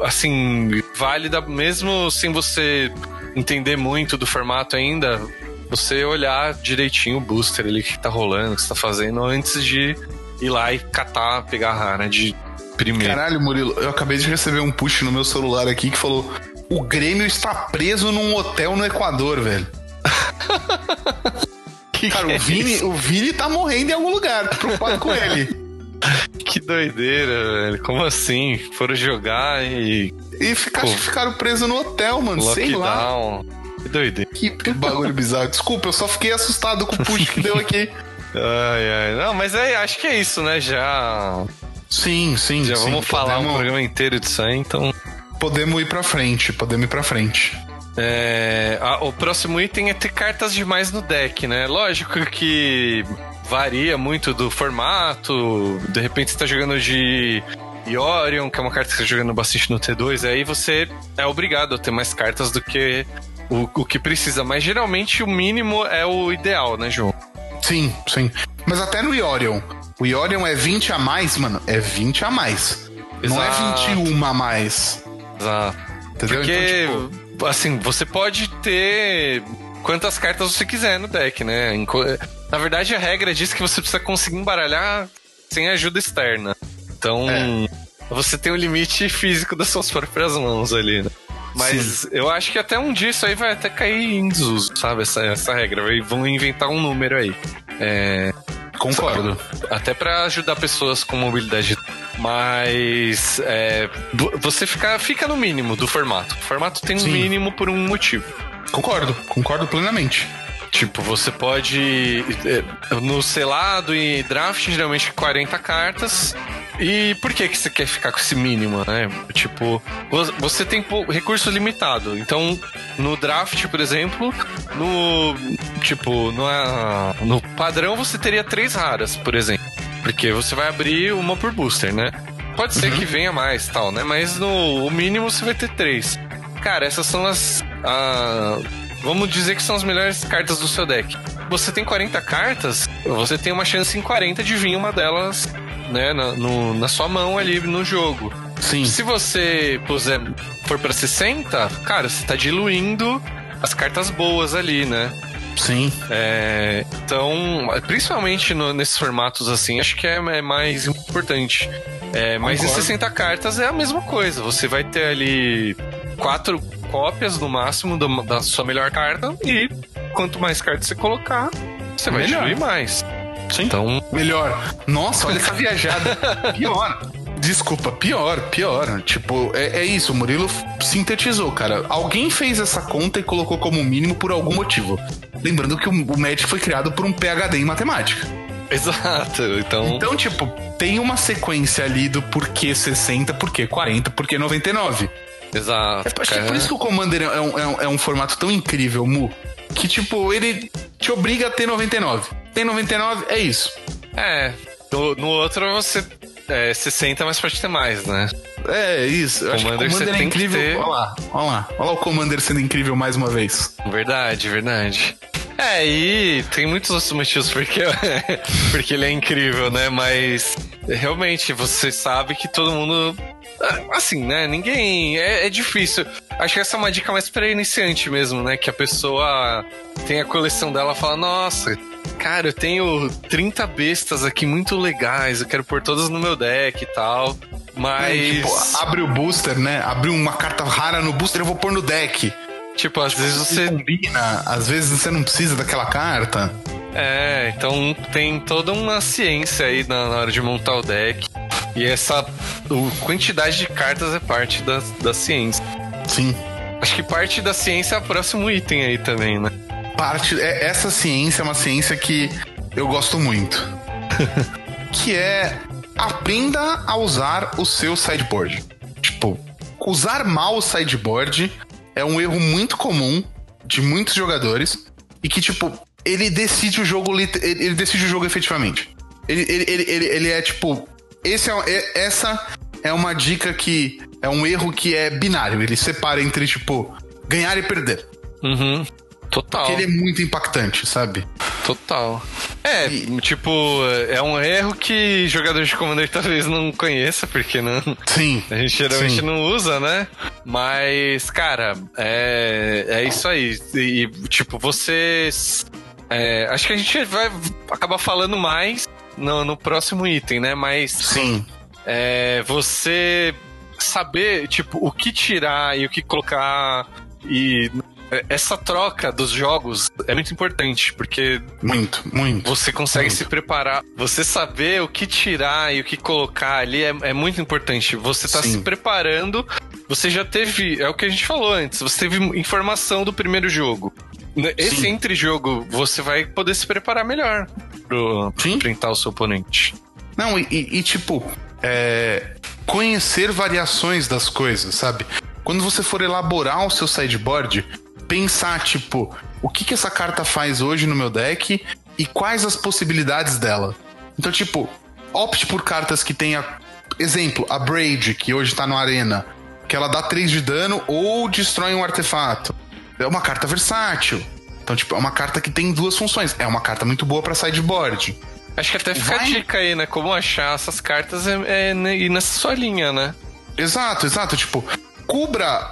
assim válida mesmo sem você entender muito do formato ainda. Você olhar direitinho o booster ali que tá rolando, o que você tá fazendo antes de ir lá e catar, pegar a rara de primeiro. Caralho, Murilo, eu acabei de receber um push no meu celular aqui que falou: o Grêmio está preso num hotel no Equador, velho. que Cara, que o Vini, o Vini tá morrendo em algum lugar, tô preocupado com ele. Que doideira, velho. Como assim? Foram jogar e E ficar, Pô. ficaram presos no hotel, mano. Sei lá. lockdown. Que doideira. Que bagulho bizarro. Desculpa, eu só fiquei assustado com o push que deu aqui. Ai, ai. Não, mas é, acho que é isso, né? Já, Sim, sim. já sim. vamos falar um podemos, programa inteiro disso aí, então. Podemos ir pra frente, podemos ir pra frente. É, a- o próximo item é ter cartas demais no deck, né? Lógico que varia muito do formato. De repente você tá jogando de Yorion, que é uma carta que você tá jogando bastante no T2, aí você é obrigado a ter mais cartas do que o, o que precisa. Mas geralmente o mínimo é o ideal, né, João? Sim, sim. Mas até no Yorion. O Yorion é 20 a mais, mano. É 20 a mais. Não é Exato. 21 a mais. Exato. Entendeu? Porque, Então, tipo, assim, você pode ter quantas cartas você quiser no deck, né? Na verdade, a regra diz que você precisa conseguir embaralhar sem ajuda externa. Então, É. você tem o limite físico das suas próprias mãos ali, né? Mas eu acho que até um dia isso aí vai até cair em desuso, sabe? Essa, essa regra. Vão inventar um número aí. É, concordo. até pra ajudar pessoas com mobilidade. Mas é, vo- você fica, fica no mínimo do formato. O formato tem um Sim. mínimo por um motivo. Concordo, concordo plenamente. Tipo, você pode. é, No selado e draft, geralmente 40 cartas. E por que, que você quer ficar com esse mínimo, né? Tipo, vo- você tem recurso limitado. Então, no draft, por exemplo, no. Tipo, no, ah, no padrão você teria três raras, por exemplo. Porque você vai abrir uma por booster, né? Pode ser que venha mais tal, né? Mas no o mínimo você vai ter três. Cara, essas são as. Vamos dizer que são as melhores cartas do seu deck. Você tem 40 cartas, você tem uma chance em 40 de vir uma delas, né, na, no- na sua mão ali no jogo. Sim. Se você puser for pra 60, cara, você tá diluindo as cartas boas ali, né? Sim. É, então, principalmente no, nesses formatos assim, acho que é, é mais importante. É, mas em 60 cartas é a mesma coisa. Você vai ter ali quatro cópias no máximo do, da sua melhor carta e quanto mais cartas você colocar, você vai Melhor. diluir mais. Sim. Então, Melhor. Nossa, olha essa viajada. Pior. Desculpa, pior, pior. Tipo, é, é isso, o Murilo sintetizou, cara. Alguém fez essa conta e colocou como mínimo por algum motivo. Lembrando que o, o Magic foi criado por um PhD em matemática. exato. Então, Então, tipo, tem uma sequência ali do porquê 60, porquê 40, porquê 99. Exato. É, acho que é por isso que o Commander é um, é um- é um formato tão incrível, Mu. Que, tipo, ele te obriga a ter 99. Tem 99, é isso. É, no, no outro você é 60, mas pode ter mais, né? É isso. Eu acho que o Commander Commander é incrível. ter. Olha lá, olha lá. Olha lá o Commander sendo incrível mais uma vez. Verdade, verdade. É, e tem muitos outros motivos porque, porque ele é incrível, né? Mas realmente você sabe que todo mundo. Assim, né? Ninguém. É, é difícil. Acho que essa é uma dica mais pra iniciante mesmo, né? Que a pessoa tem a coleção dela e fala: Nossa, cara, eu tenho 30 bestas aqui muito legais, eu quero pôr todas no meu deck e tal. Mas. É, tipo, abre o booster, né? Abriu uma carta rara no booster, eu vou pôr no deck. tipo, às vezes Você você combina, às vezes você não precisa daquela carta. É, então tem toda uma ciência aí na, na hora de montar o deck. E essa o, quantidade de cartas é parte da, da ciência. Sim. Acho que parte da ciência é o próximo item aí também, né? Parte, é, essa ciência é uma ciência que eu gosto muito. que é aprenda a usar o seu sideboard. Tipo, usar mal o sideboard é um erro muito comum de muitos jogadores e que, tipo, ele decide o jogo, ele, decide o jogo efetivamente. Ele, ele, ele, ele, é tipo. Esse é, é- essa é uma dica que. É um erro que é binário. Ele separa entre, tipo, ganhar e perder. Uhum. Total. Porque ele é muito impactante, sabe? Total. É, tipo, é um erro que jogador de Commander talvez não conheça, porque não. Sim. A gente geralmente Sim. não usa, né? Mas, cara, é, é isso aí. E, tipo, vocês. É, acho que a gente vai acabar falando mais no, no próximo item, né? Mas Sim. é, você saber, tipo, o que tirar e o que colocar e essa troca dos jogos é muito importante, porque Muito, muito. você consegue Muito. se preparar. Você saber o que tirar e o que colocar ali é, é muito importante. Você tá Sim. se preparando. Você já teve. É o que a gente falou antes. Você teve informação do primeiro jogo. Né, Esse Sim. entre-jogo, você vai poder se preparar melhor pro, pra enfrentar o seu oponente. Não, e, e- e, tipo, é, conhecer variações das coisas, sabe? Quando você for elaborar o seu sideboard, pensar, tipo, o que, que essa carta faz hoje no meu deck e quais as possibilidades dela. Então, tipo, opte por cartas que tenha. Exemplo, a Braid, que hoje tá no Arena, que ela dá 3 de dano ou destrói um artefato. É uma carta versátil. Então, tipo, é uma carta que tem duas funções. É uma carta muito boa pra sideboard. Acho que até fica a Vai- dica aí, né? Como achar essas cartas é, é ne- ir nessa sua linha, né? Exato, exato. Tipo, cubra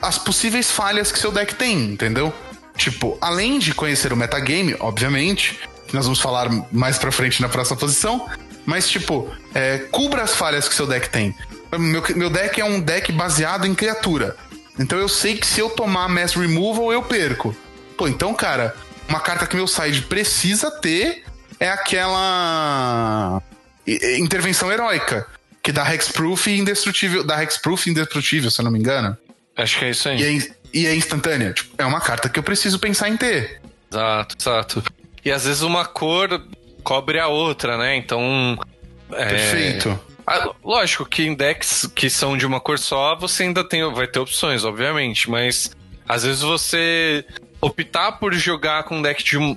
as possíveis falhas que seu deck tem, entendeu? Tipo, além de conhecer o metagame, obviamente, nós vamos falar mais pra frente na próxima posição, mas, tipo, é, cubra as falhas que seu deck tem. Meu, meu deck é um deck baseado em criatura. Então eu sei que se eu tomar Mass Removal, eu perco. Pô, então, cara, uma carta que meu side precisa ter é aquela. Intervenção heróica. Que dá Hexproof e indestrutível. Dá Hexproof e indestrutível, se eu não me engano. Acho que é isso aí. E é, e é instantânea. Tipo, é uma carta que eu preciso pensar em ter. Exato, exato. E às vezes uma cor cobre a outra, né? Então. é, Perfeito. ah, lógico que em decks que são de uma cor só, você ainda tem, vai ter opções, obviamente, mas às vezes você optar por jogar com um deck de, um-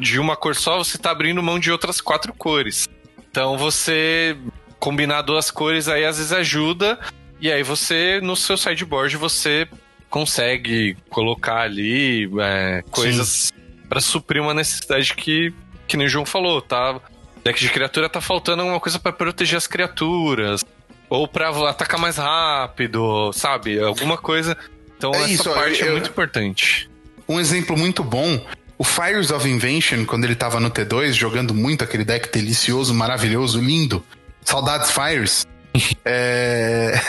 de uma cor só, você tá abrindo mão de outras quatro cores. Então você combinar duas cores aí às vezes ajuda, e aí você, no seu sideboard, você consegue colocar ali é, coisas pra suprir uma necessidade que, que nem o João falou, tá? Deck de criatura tá faltando alguma coisa pra proteger as criaturas. Ou pra atacar mais rápido, sabe? Alguma coisa. Então É essa isso, parte eu- é muito importante. Um exemplo muito bom, o Fires of Invention, quando ele tava no T2, jogando muito aquele deck delicioso, maravilhoso, lindo. Saudades Fires. é...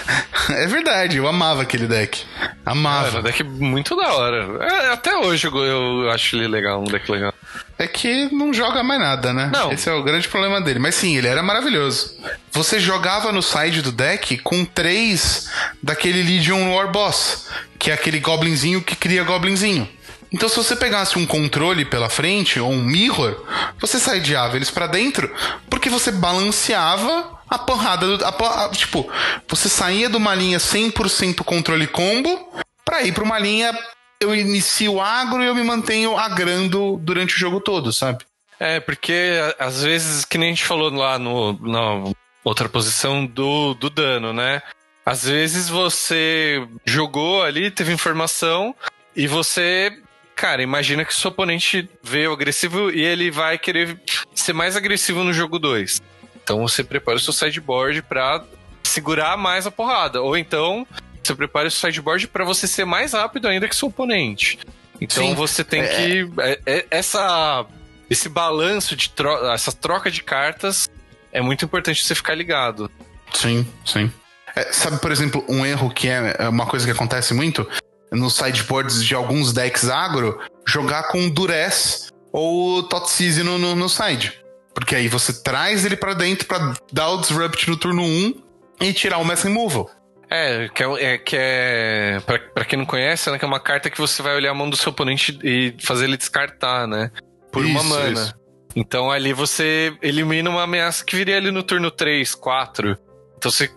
é verdade, eu amava aquele deck. Amava. Era um deck muito da hora. É, até hoje eu, eu acho ele legal, um deck legal. É que não joga mais nada, né? Não. Esse é o grande problema dele. Mas sim, ele era maravilhoso. Você jogava no side do deck com três daquele Legion War Boss, que é aquele goblinzinho que cria goblinzinho. Então, se você pegasse um controle pela frente ou um mirror, você sideava eles pra dentro, porque você balanceava a porrada do. a a- tipo, você saía de uma linha 100% controle combo pra ir pra uma linha. Eu inicio agro e eu me mantenho agrando durante o jogo todo, sabe? É, porque às vezes, que nem a gente falou lá no, na outra posição do, do dano, né? Às vezes você jogou ali, teve informação, e você, cara, imagina que seu oponente veio agressivo e ele vai querer ser mais agressivo no jogo 2. Então você prepara o seu sideboard pra segurar mais a porrada. Ou então você prepara o sideboard pra você ser mais rápido ainda que seu oponente. Então Sim. você tem É. que. é- é- essa, esse balanço de tro essa troca de cartas é muito importante você ficar ligado. Sim, sim. É, sabe, por exemplo, um erro que é é uma coisa que acontece muito nos sideboards de alguns decks agro, jogar com Duress ou Totsize no, no, no side. Porque aí você traz ele pra dentro pra dar o Disrupt no turno 1 e tirar o Mass Removal. É, que é, é, que é pra, pra quem não conhece, né, que é uma carta que você vai olhar a mão do seu oponente e fazer ele descartar, né? Por uma Isso, mana. isso. Então ali você elimina uma ameaça que viria ali no turno 3, 4. Então você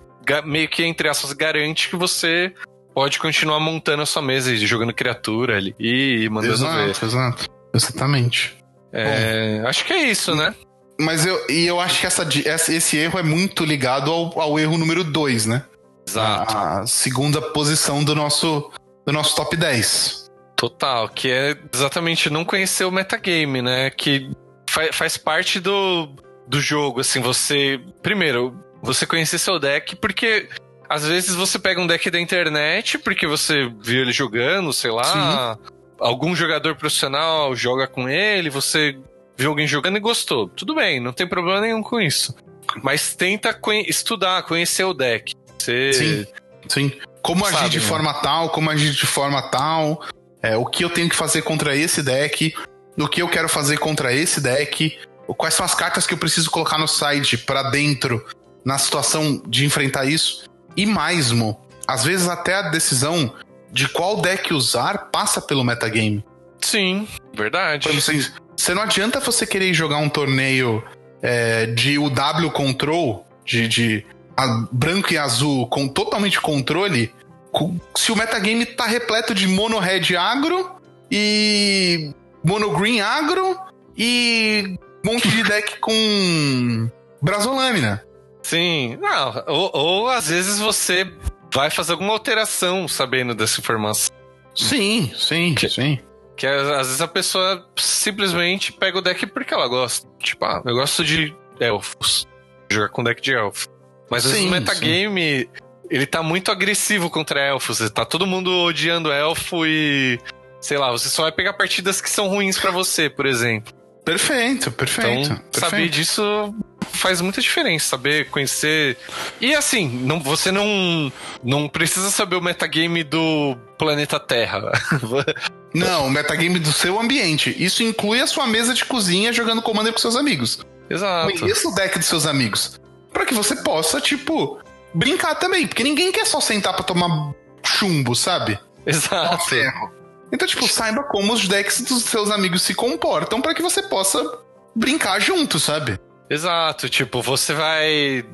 meio que, entre aspas, garante que você pode continuar montando a sua mesa e jogando criatura ali e mandando ver. Exato, exato. Exatamente. É, acho que é isso, né? Mas eu, e eu acho que essa, esse erro é muito ligado ao, ao erro número 2, né? Exato. A segunda posição do nosso, do nosso top 10. Total, que é exatamente não conhecer o metagame, né? Que fa- faz parte do, do jogo, assim, você... Primeiro, você conhecer seu deck, porque às vezes você pega um deck da internet, porque você viu ele jogando, sei lá... Algum jogador profissional joga com ele, você viu alguém jogando e gostou. Tudo bem, não tem problema nenhum com isso. Mas tenta conhe- estudar, conhecer o deck. Você... Sim. Sim. Como agir Sabe, de né? forma tal, como agir de forma tal, é, o que eu tenho que fazer contra esse deck, o que eu quero fazer contra esse deck, quais são as cartas que eu preciso colocar no side pra dentro na situação de enfrentar isso. E mais, Mo, às vezes até a decisão de qual deck usar passa pelo metagame. Sim, verdade. Você, você não adianta você querer jogar um torneio é, de UW Control, de, de a- branco e azul, com totalmente controle, com- se o metagame tá repleto de mono red agro e mono green agro e um monte de deck com brasolâmina. Sim, não, ou, ou às vezes você vai fazer alguma alteração sabendo dessa informação. Sim, sim, Que- sim. Que às vezes a pessoa simplesmente pega o deck porque ela gosta. Tipo, ah, eu gosto de elfos. Jogar com deck de elfos. Mas vezes Sim, o metagame, ele tá muito agressivo contra elfos. Tá todo mundo odiando elfo e. Sei lá, você só vai pegar partidas que são ruins pra você, por exemplo. Perfeito, perfeito. Então, saber perfeito. disso faz muita diferença, saber conhecer. E assim, não, você não, não precisa saber o metagame do planeta Terra. Não, o metagame do seu ambiente. Isso inclui a sua mesa de cozinha jogando Commander com seus amigos. Exato. Conheça o deck dos seus amigos. Pra que você possa, tipo, brincar também. Porque ninguém quer só sentar pra tomar chumbo, sabe? Exato. Ferro. Então, tipo, saiba como os decks dos seus amigos se comportam pra que você possa brincar junto, sabe? Exato. Tipo, você vai.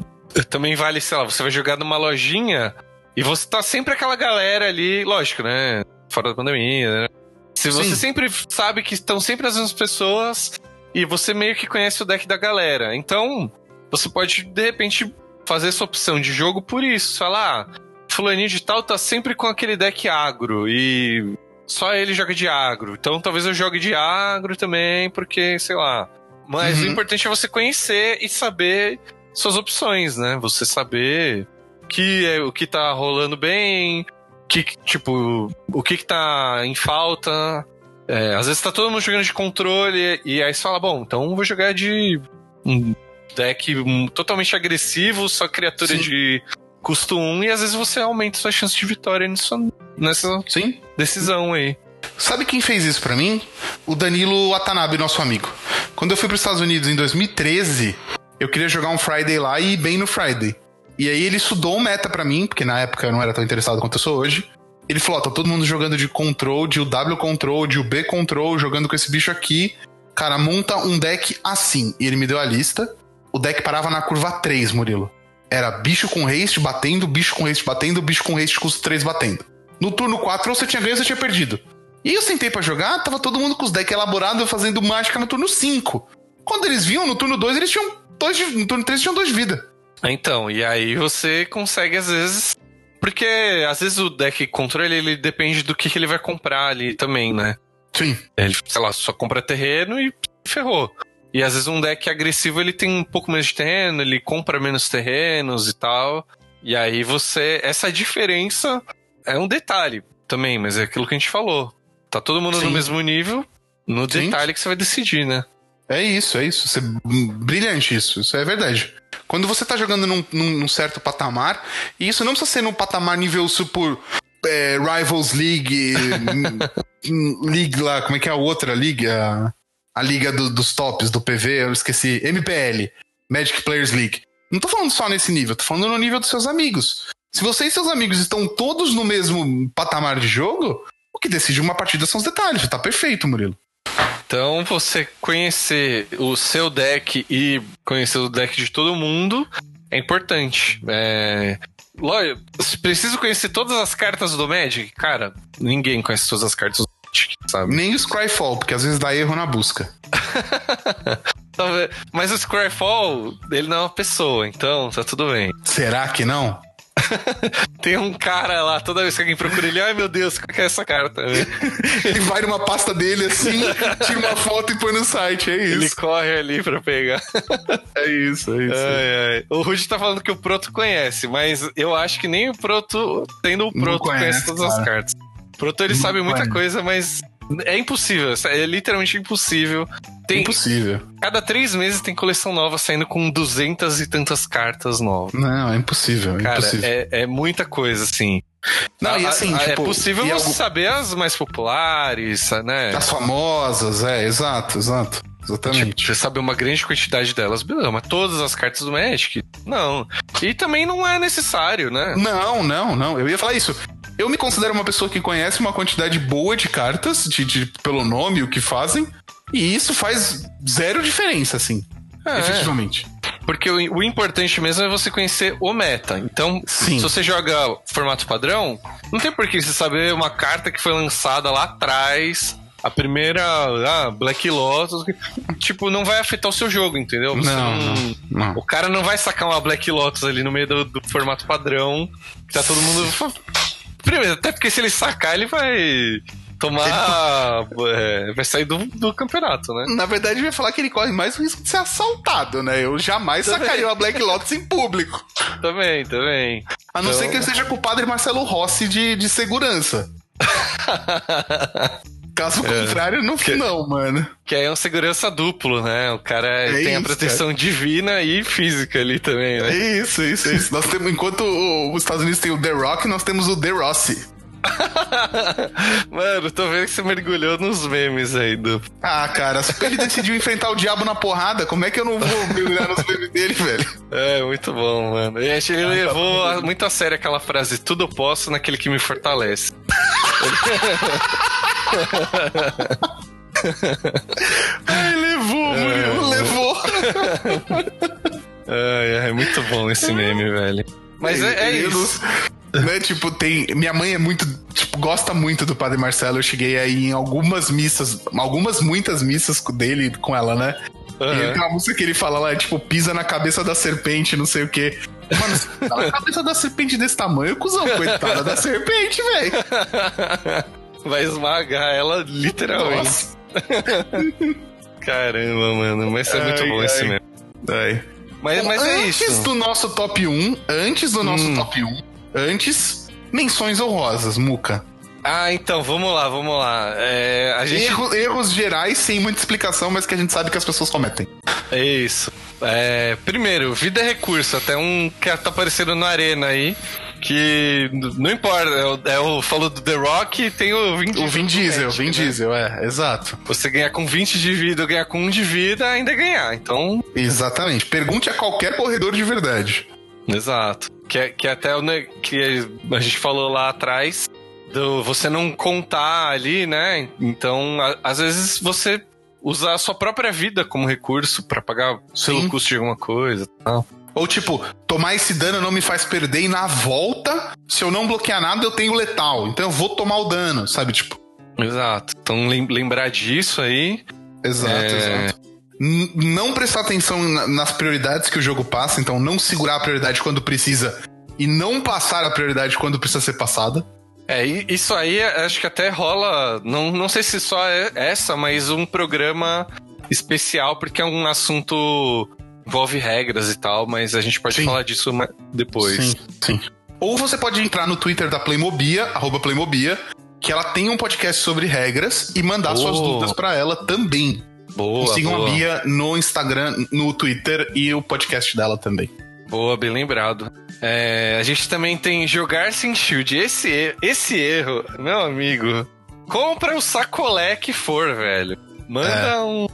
Também vale, sei lá, você vai jogar numa lojinha e você tá sempre aquela galera ali, lógico, né? Fora da pandemia, né? Se você Sim. sempre sabe que estão sempre as mesmas pessoas e você meio que conhece o deck da galera. Então, você pode, de repente, fazer sua opção de jogo por isso. Falar, ah, fulaninho de tal tá sempre com aquele deck agro e só ele joga de agro. Então talvez eu jogue de agro também, porque, sei lá. Mas Uhum. o importante é você conhecer e saber suas opções, né? Você saber que é o que tá rolando bem, que tipo, o que, que tá em falta. É, às vezes tá todo mundo jogando de controle e aí você fala, bom, então vou jogar de um deck totalmente agressivo, só criatura Sim. de custo 1 e às vezes você aumenta sua chance de vitória nisso, nessa Sim. decisão aí. Sabe quem fez isso para mim? O Danilo Watanabe, nosso amigo. Quando eu fui para os Estados Unidos em 2013, eu queria jogar um Friday lá e ir bem no Friday. E aí ele estudou o meta para mim, porque na época eu não era tão interessado quanto eu sou hoje. Ele falou: ó, tá todo mundo jogando de control, de W control, de B control, jogando com esse bicho aqui. Cara, monta um deck assim. E ele me deu a lista. O deck parava na curva 3, Murilo. Era bicho com haste batendo, bicho com haste batendo, bicho com haste custo 3 batendo. No turno 4, ou você tinha ganho ou você tinha perdido. E eu sentei para jogar, tava todo mundo com os decks elaborados fazendo mágica no turno 5. Quando eles viam no turno 2, eles tinham dois de, no turno 3 tinham dois de vida. Então, e aí você consegue às vezes. Porque às vezes o deck controle ele depende do que, que ele vai comprar ali também, né? Sim. Ele, sei lá, só compra terreno e ferrou. E às vezes um deck agressivo ele tem um pouco menos de terreno, ele compra menos terrenos e tal. E aí você. Essa diferença é um detalhe também, mas é aquilo que a gente falou. Tá todo mundo Sim. no mesmo nível, no Sim. detalhe que você vai decidir, né? É isso, é isso. Você, brilhante isso, isso é verdade. Quando você tá jogando num, num, certo patamar, e isso não precisa ser num patamar nível super é, Rivals League, League lá, como é que é a outra liga? A, liga do, dos tops do PV, eu esqueci. MPL, Magic Players League. Não tô falando só nesse nível, tô falando no nível dos seus amigos. Se você e seus amigos estão todos no mesmo patamar de jogo, que decide uma partida são os detalhes. Tá perfeito, Murilo. Então, você conhecer o seu deck e conhecer o deck de todo mundo é importante. É... Lógico, preciso conhecer todas as cartas do Magic? Cara, ninguém conhece todas as cartas do Magic, sabe? Nem o Scryfall, porque às vezes dá erro na busca. Mas o Scryfall, ele não é uma pessoa, então tá tudo bem. Será que não? Tem um cara lá, toda vez que alguém procura ele, ai meu Deus, qual que é essa carta? ele vai numa pasta dele assim, tira uma foto e põe no site, é isso. Ele corre ali pra pegar. é isso, é isso. Ai, ai. O Rudy tá falando que o Proto conhece, mas eu acho que nem o Proto, tendo o Proto, conhece, conhece todas cara. as cartas. O Proto ele Não sabe muita coisa, mas é impossível, é literalmente impossível. Tem, impossível. Cada três meses tem coleção nova saindo com duzentas e tantas cartas novas. Não, é impossível. É Cara, impossível. É, é muita coisa, assim. Não, e assim, é tipo, é possível você algo... saber as mais populares, né? As famosas, é, exato, exato. Exatamente. Tipo, você saber uma grande quantidade delas, beleza, mas todas as cartas do Magic? Não. E também não é necessário, né? Não, não, não. Eu ia falar isso. Eu me considero uma pessoa que conhece uma quantidade boa de cartas, de, de pelo nome, o que fazem, e isso faz zero diferença, assim. É, efetivamente. Porque o, o, importante mesmo é você conhecer o meta. Então, Sim. se você joga formato padrão, não tem por que você saber uma carta que foi lançada lá atrás. A primeira, ah, Black Lotus, tipo, não vai afetar o seu jogo, entendeu? Você não, não, não. O cara não vai sacar uma Black Lotus ali no meio do, do formato padrão, que tá todo mundo Primeiro, até porque se ele sacar, ele vai tomar. É, vai sair do, do campeonato, né? Na verdade, vai falar que ele corre mais o risco de ser assaltado, né? Eu jamais também. sacaria uma Black Lotus em público. Também, também. A não então... ser que ele seja culpado de Marcelo Rossi de, de segurança. Caso é. contrário, não, que, não, mano. Que aí é um segurança duplo, né? O cara é tem isso, a proteção cara. divina e física ali também, né? É isso, é isso, é isso. nós temos, enquanto os Estados Unidos tem o The Rock, nós temos o The Rossi. Mano, tô vendo que você mergulhou nos memes aí do. Ah, cara, se ele decidiu enfrentar o diabo na porrada, como é que eu não vou mergulhar nos memes dele, velho? É, muito bom, mano. E acho que ele ah, levou tá muito a sério aquela frase: tudo eu posso naquele que me fortalece. Ai, levou, Murilo, é, levou. é, é muito bom esse meme, velho. Mas é, é isso. Né, tipo, tem. Minha mãe é muito. Tipo, gosta muito do Padre Marcelo. Eu cheguei aí em algumas missas, algumas, muitas missas dele com ela, né? Uhum. E tem uma música que ele fala lá, tipo, pisa na cabeça da serpente, não sei o quê. Mano, você tá na cabeça da serpente desse tamanho, cuzão, coitada da serpente, velho. Vai esmagar ela literalmente. Caramba, mano. Mas é muito ai, bom ai. esse mesmo. Ai. Mas, mas é antes isso. do nosso top 1, antes do nosso Hum. top 1, antes, menções honrosas, Muca. Ah, então, vamos lá, vamos lá. É, a gente. Erro- erros gerais sem muita explicação, mas que a gente sabe que as pessoas cometem. É isso. É, primeiro, vida é recurso. Até um que tá aparecendo na arena aí. Que não importa, é o, é o falou do The Rock e tem o Vin Diesel. O Vin Diesel, o Vin né? Diesel, é, exato. Você ganhar com 20 de vida ganhar com 1 de vida, ainda é ganhar. Então, Exatamente. Pergunte a qualquer corredor de verdade. exato. Que, é- que até o que a gente falou lá atrás, do você não contar ali, né? Então, a- às vezes você usar a sua própria vida como recurso pra pagar Sim. pelo custo de alguma coisa e tal. Ou tipo, tomar esse dano não me faz perder e na volta, se eu não bloquear nada, eu tenho letal. Então eu vou tomar o dano, sabe? Tipo, Exato. Então, lem- lembrar disso aí. exato, É. exato. N- não prestar atenção na- nas prioridades que o jogo passa, então não segurar a prioridade quando precisa e não passar a prioridade quando precisa ser passada. É, e isso aí acho que até rola. Não, não sei se só é essa, mas um programa especial, porque é um assunto. Envolve regras e tal, mas a gente pode Sim. falar disso depois. Sim, sim. Ou você pode entrar no Twitter da Playmobia, arroba Playmobia, que ela tem um podcast sobre regras e mandar suas dúvidas pra ela também. Boa, Sigam boa. a Bia no Instagram, no Twitter e o podcast dela também. Boa, bem lembrado. É, a gente também tem jogar sem shield. Esse, esse erro, meu amigo, compra o sacolé que for, velho. Manda É. um.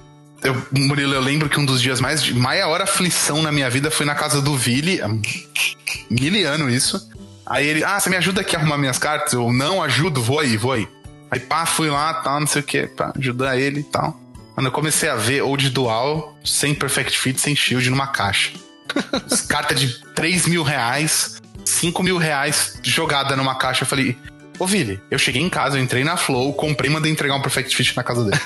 Eu, Murilo, eu lembro que um dos dias mais de maior aflição na minha vida foi na casa do Vili, há mil anos isso. Aí ele, ah, você me ajuda aqui a arrumar minhas cartas? Eu, não, ajudo, vou aí, vou aí. Aí pá, fui lá, tal, não sei o que, pra ajudar ele e tal. Quando eu comecei a ver Old Dual, sem Perfect Fit, sem Shield, numa caixa. Carta de 3 mil reais, 5 mil reais jogada numa caixa. Eu falei, ô Vili, eu cheguei em casa, eu entrei na Flow, comprei mandei entregar um Perfect Fit na casa dele.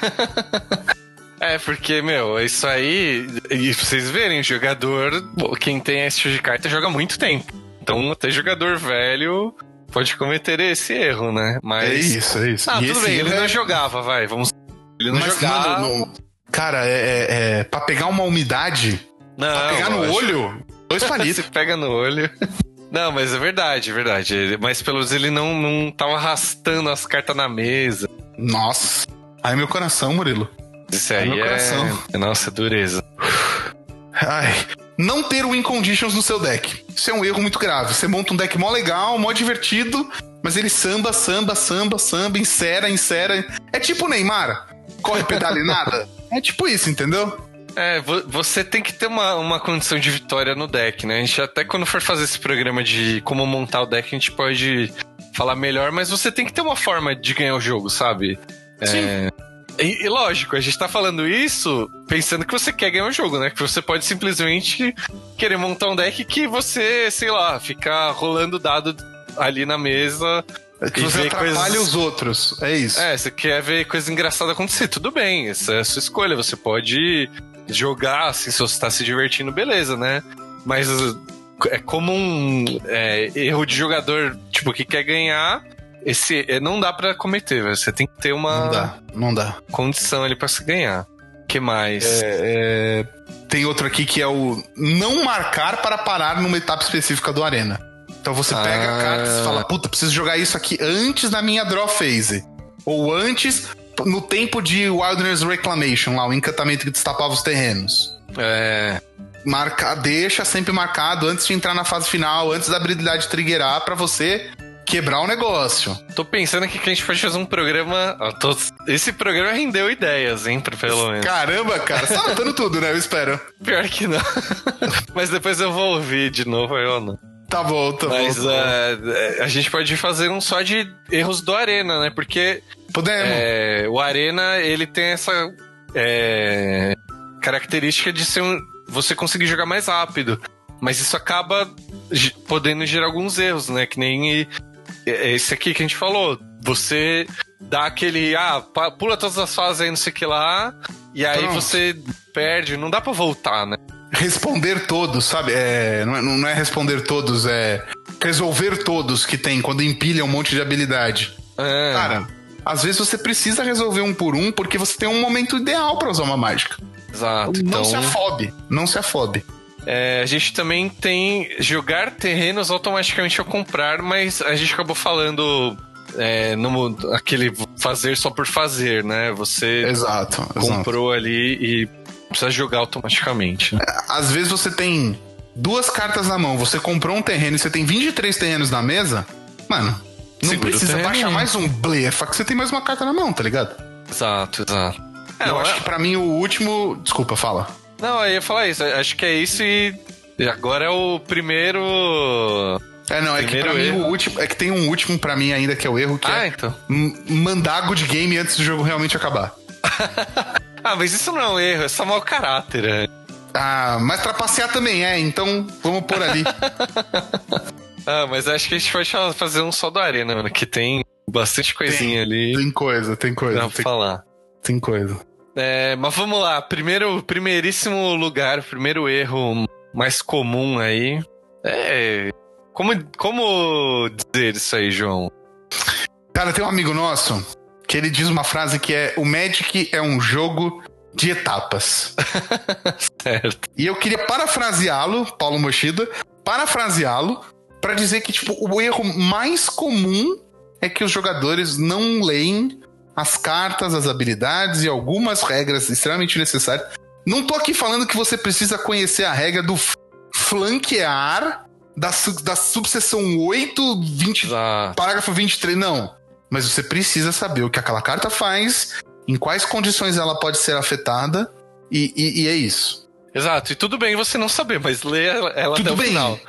É, porque, meu, isso aí. E pra vocês verem, jogador, quem tem esse tipo de carta joga muito tempo. Então, até jogador velho pode cometer esse erro, né? Mas. É isso, é isso. Ah, E tudo bem, ele erro não é- jogava, vai. Vamos. Ele não Mas, jogava. mano, não- cara, é, é, é- pra pegar uma umidade, Não, pra pegar no lógico. olho, dois Se palitos. pega no olho. Não, mas é verdade, é verdade. Ele- Mas pelo menos ele não, não tava arrastando as cartas na mesa. Nossa. Ai, meu coração, Murilo. Isso É aí coração. é. Nossa, dureza. Ai. Não ter win conditions no seu deck. Isso é um erro muito grave. Você monta um deck mó legal, mó divertido, mas ele samba, samba, samba, samba, insera, insera. É tipo o Neymar. Corre, pedala e nada. É tipo isso, entendeu? É, vo- você tem que ter uma, uma condição de vitória no deck, né? A gente até quando for fazer esse programa de como montar o deck, a gente pode falar melhor, mas você tem que ter uma forma de ganhar o jogo, sabe? Sim. E, e lógico, a gente tá falando isso pensando que você quer ganhar o jogo, né? Que você pode simplesmente querer montar um deck que você, sei lá, ficar rolando dado ali na mesa. É que E você ver atrapalha coisas- os outros. É isso. É, você quer ver coisa engraçada acontecer, tudo bem, essa é a sua escolha. Você pode jogar, assim, se você tá se divertindo, beleza, né? Mas é como um é, erro de jogador, tipo, que quer ganhar, esse é, não dá pra cometer, velho. Você tem que ter uma Não dá, não dá. condição ali pra se ganhar. que mais? É, é, tem outro aqui que é o não marcar para parar numa etapa específica do Arena. Então você pega Ah. a carta e fala, puta, preciso jogar isso aqui antes da minha draw phase. Ou antes, no tempo de Wilderness Reclamation, lá, o encantamento que destapava os terrenos. É. Marca, deixa sempre marcado antes de entrar na fase final, antes da habilidade triggerar, pra você quebrar o negócio. Tô pensando aqui que a gente pode fazer um programa. tô- Esse programa rendeu ideias, hein, pelo menos. Caramba, cara, você tá anotando tudo, né? Eu espero. Pior que não. Mas depois eu vou ouvir de novo, eu não. Tá bom, tá Mas bom. bom. é, a gente pode fazer um só de erros do Arena, né? Porque Podemos. é, o Arena, ele tem essa é, característica de ser um, você conseguir jogar mais rápido. Mas isso acaba podendo gerar alguns erros, né? Que nem é esse aqui que a gente falou. Você dá aquele, ah, pula todas as fases aí, não sei o que lá, e aí Pronto. você perde, não dá pra voltar, né? responder todos, sabe? É, não, é, não é responder todos, é resolver todos que tem quando empilha um monte de habilidade. É, Cara, às vezes você precisa resolver um por um porque você tem um momento ideal pra usar uma mágica. exato. Não Então, se afobe, não se afobe. É, a gente também tem jogar terrenos automaticamente ao comprar, mas a gente acabou falando é, no, aquele fazer só por fazer, né? Você Exato. comprou exato. ali e precisa jogar automaticamente. Né? Às vezes você tem duas cartas na mão, você comprou um terreno e você tem 23 terrenos na mesa, mano, não Segura precisa baixar mais um blefa que você tem mais uma carta na mão, tá ligado? Exato, exato. É, Eu acho é- que pra mim o último. Desculpa, fala. Não, eu ia falar isso. Acho que é isso e agora é o primeiro. É, não, é que pra mim erro. o último. É que tem um último pra mim ainda que é o erro, que Ah, é então. m- mandago de game antes do jogo realmente acabar. Ah, mas isso não é um erro, é só mau caráter. é. Ah, mas trapacear também é, então vamos pôr ali. Ah, mas acho que a gente pode fazer um só do Arena, mano, que tem bastante coisinha ali tem coisa, tem coisa, pra tem, falar. tem coisa. É, mas vamos lá, primeiro, primeiríssimo lugar, primeiro erro mais comum aí. É. Como, como dizer isso aí, João? Cara, tem um amigo nosso que ele diz uma frase que é: o Magic é um jogo de etapas. Certo. E eu queria parafraseá-lo, Paulo Mochida, parafraseá-lo pra dizer que tipo o erro mais comum é que os jogadores não leem as cartas, as habilidades e algumas regras extremamente necessárias. Não tô aqui falando que você precisa conhecer a regra do flanquear da, da subseção 8, 20, Exato. parágrafo 23, não. Mas você precisa saber o que aquela carta faz, em quais condições ela pode ser afetada, e, e- e é isso. Exato, e tudo bem você não saber, mas lê ela, Tudo até bem. final.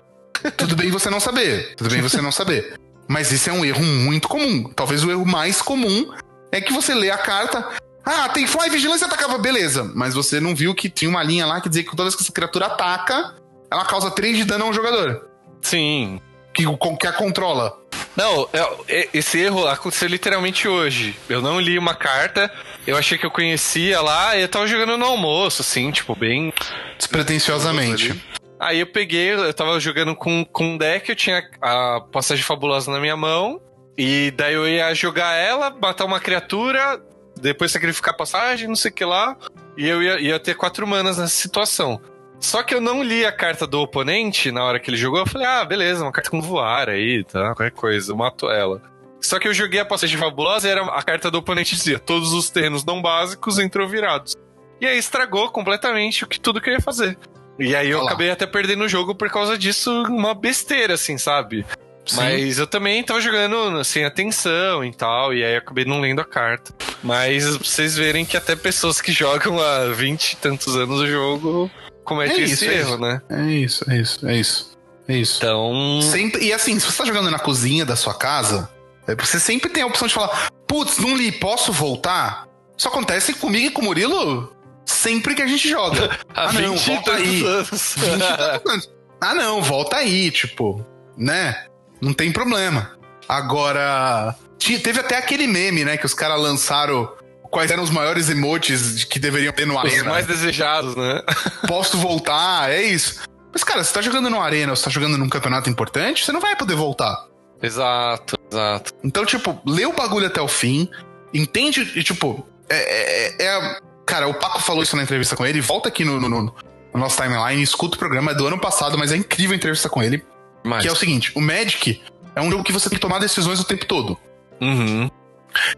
Tudo bem você não saber. Tudo bem você não saber. Mas isso é um erro muito comum. Talvez o erro mais comum é que você lê a carta. Ah, tem Fly Vigilância atacava, beleza. Mas você não viu que tinha uma linha lá que dizia que toda vez que essa criatura ataca, ela causa 3 de dano a um jogador. Sim. Que, que a controla. Não, é- é- esse erro aconteceu literalmente hoje. Eu não li uma carta, eu achei que eu conhecia lá, e eu tava jogando no almoço, assim, tipo, bem. Despretensiosamente. Aí eu peguei, eu tava jogando com, com um deck, eu tinha a passagem fabulosa na minha mão, e daí eu ia jogar ela, matar uma criatura, depois sacrificar a passagem, não sei o que lá, e eu ia, ia ter quatro manas nessa situação. Só que eu não li a carta do oponente na hora que ele jogou, eu falei, ah, beleza, uma carta com voar aí, tá, qualquer coisa, eu mato ela. Só que eu joguei a passagem fabulosa e era a carta do oponente dizia: todos os terrenos não básicos entrou virados. E aí estragou completamente o que, tudo que eu ia fazer. E aí eu Olha lá. acabei até perdendo o jogo por causa disso, uma besteira, assim, sabe? Sim. Mas eu também tava jogando sem atenção e tal, e aí eu acabei não lendo a carta. Mas pra vocês verem que até pessoas que jogam há 20 e tantos anos o jogo cometem É esse isso, é erro, isso. né? É isso, é isso, é isso. É isso. Então. Sempre, e assim, se você tá jogando na cozinha da sua casa, é, você sempre tem a opção de falar: putz, não li, posso voltar? Isso acontece comigo e com o Murilo sempre que a gente joga. Há Ah, não, 20 e volta tantos aí. anos. 20 e tantos anos. ah, não, volta aí, tipo, né? Não tem problema. Agora, teve até aquele meme, né, que os caras lançaram quais eram os maiores emotes que deveriam ter no Os Arena. mais desejados, né? Posso voltar, é isso. Mas, cara, você tá jogando no Arena ou você tá jogando num campeonato importante, você não vai poder voltar. Exato, exato. Então, tipo, lê o bagulho até o fim, entende e, tipo, é, é- é- Cara, o Paco falou isso na entrevista com ele, volta aqui no- no- no nosso timeline, escuta o programa, é do ano passado, mas é incrível a entrevista com ele. Mas... Que é o seguinte: o Magic é um jogo que você tem que tomar decisões o tempo todo. Uhum.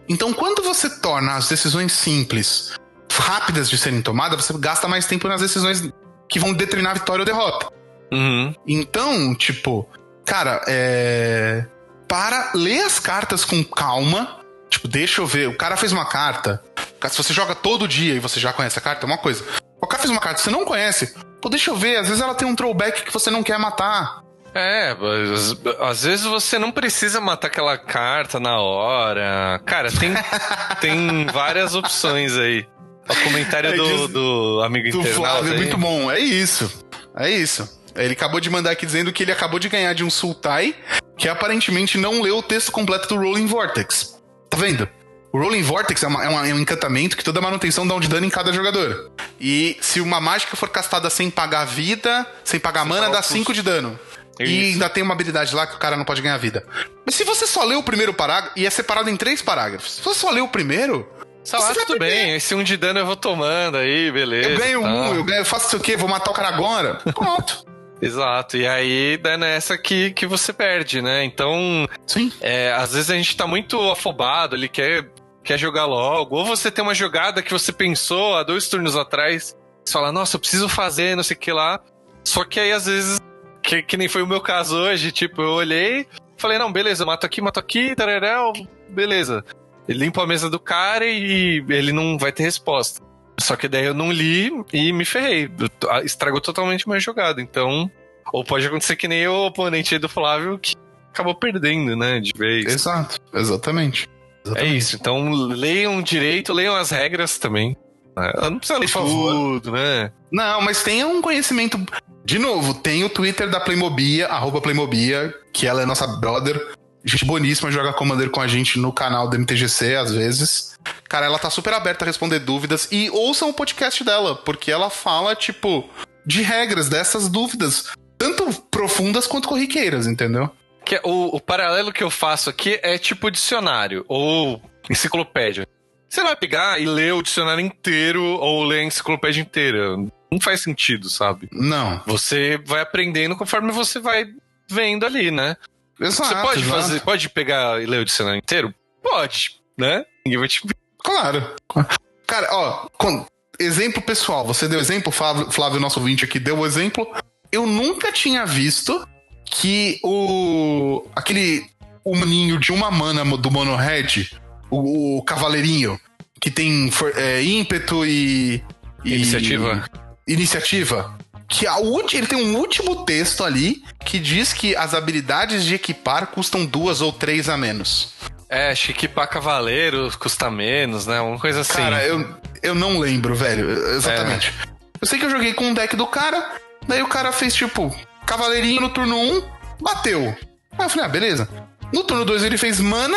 Então, quando você torna as decisões simples, rápidas de serem tomadas, você gasta mais tempo nas decisões que vão determinar a vitória ou derrota. Uhum. Então, tipo, cara, é. Para, lê as cartas com calma. Tipo, deixa eu ver. O cara fez uma carta. Se você joga todo dia e você já conhece a carta, é uma coisa. O cara fez uma carta que você não conhece. Pô, deixa eu ver. Às vezes ela tem um throwback que você não quer matar. É, mas, às vezes você não precisa matar aquela carta na hora. Cara, tem, tem várias opções aí. O comentário É, do, diz- do amigo Do internauta Flávio é aí. muito bom. É isso. É isso. Ele acabou de mandar aqui dizendo que ele acabou de ganhar de um Sultai que aparentemente não leu o texto completo do Rolling Vortex. Tá vendo? O Rolling Vortex é, uma- é uma- é um encantamento que toda manutenção dá um de dano em cada jogador. E se uma mágica for castada sem pagar vida, sem pagar mana, pagar o dá custo. 5 de dano. E Isso. ainda tem uma habilidade lá que o cara não pode ganhar vida. Mas se você só leu o primeiro parágrafo, e é separado em três parágrafos. Se você só leu o primeiro, Sei lá, tudo bem. Esse um de dano eu vou tomando aí, beleza. Eu ganho tá. um, eu, ganho, eu faço o quê? Vou matar o cara agora? Pronto. Exato, e aí dá nessa que, que você perde, né? Então, Sim. é, às vezes a gente tá muito afobado, ele quer, quer jogar logo, ou você tem uma jogada que você pensou há dois turnos atrás, você fala, nossa, eu preciso fazer, não sei o que lá. Só que aí, às vezes, que, que nem foi o meu caso hoje, tipo, eu olhei, falei, não, beleza, mato aqui, mato aqui, tarará, beleza. Ele limpa a mesa do cara e ele não vai ter resposta. Só que daí eu não li e me ferrei. Estragou totalmente minha jogada. Então, ou pode acontecer que nem o oponente do Flávio que acabou perdendo, né? De vez. Exato, exatamente. É exatamente. isso. Então, leiam direito, leiam as regras também. É, Não precisa ler tudo, né? Não, mas tenha um conhecimento. De novo, tem o Twitter da Playmobia, arroba Playmobia, que ela é nossa brother. Gente boníssima, joga Commander com a gente no canal do MTGC, às vezes. Cara, ela tá super aberta a responder dúvidas. E ouçam o podcast dela, porque ela fala, tipo, de regras dessas dúvidas. Tanto profundas quanto corriqueiras, entendeu? Que o, o paralelo que eu faço aqui é tipo dicionário ou enciclopédia. Você vai pegar e ler o dicionário inteiro ou ler a enciclopédia inteira. Não faz sentido, sabe? Não. Você vai aprendendo conforme você vai vendo ali, né? Exato, você pode exato. fazer, pode pegar e ler o dicionário inteiro? Pode, né? Ninguém vai te Claro. Cara, ó, com- exemplo pessoal. Você deu exemplo, Flávio, Flávio, nosso ouvinte aqui, deu o exemplo. Eu nunca tinha visto que o. aquele humaninho de uma mana do Monohead, o, o cavaleirinho, que tem é, ímpeto e, e- Iniciativa. Iniciativa. Que a ulti- ele tem um último texto ali que diz que as habilidades de equipar custam duas ou três a menos. É, acho que equipar cavaleiro custa menos, né? Uma coisa assim. Cara, eu, eu não lembro, velho. Exatamente. Eu sei que eu joguei com o deck do cara, daí o cara fez tipo, cavaleirinho no turno 1, bateu. Aí eu falei, ah, beleza. No turno 2 ele fez mana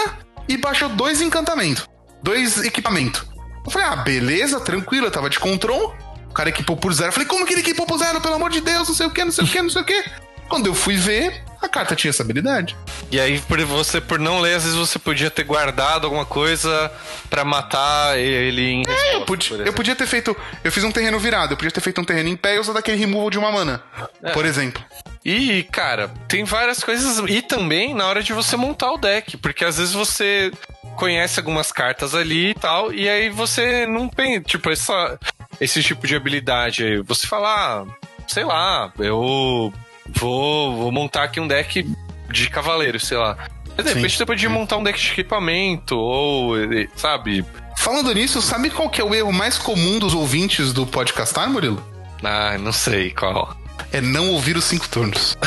e baixou dois encantamentos. Dois equipamentos. Eu falei, ah, beleza, tranquilo, eu tava de control. O cara equipou por zero. Eu falei, como que ele equipou por zero? Pelo amor de Deus, não sei o que, não sei o que, não sei o que. Quando eu fui ver, a carta tinha essa habilidade. E aí, por você, por não ler, às vezes você podia ter guardado alguma coisa pra matar ele em. É, eu podia, eu podia ter feito. Eu fiz um terreno virado, eu podia ter feito um terreno em pé e usar daquele removal de uma mana. É. Por exemplo. E, cara, tem várias coisas. E também na hora de você montar o deck, porque às vezes você conhece algumas cartas ali e tal, e aí você não tem, tipo, essa, esse tipo de habilidade. aí. Você fala, ah, sei lá, eu vou, vou montar aqui um deck de cavaleiro, sei lá. Mas, De repente você podia montar um deck de equipamento, ou, sabe? Falando nisso, sabe qual que é o erro mais comum dos ouvintes do podcastar, Murilo? Ah, não sei qual. É não ouvir os cinco turnos.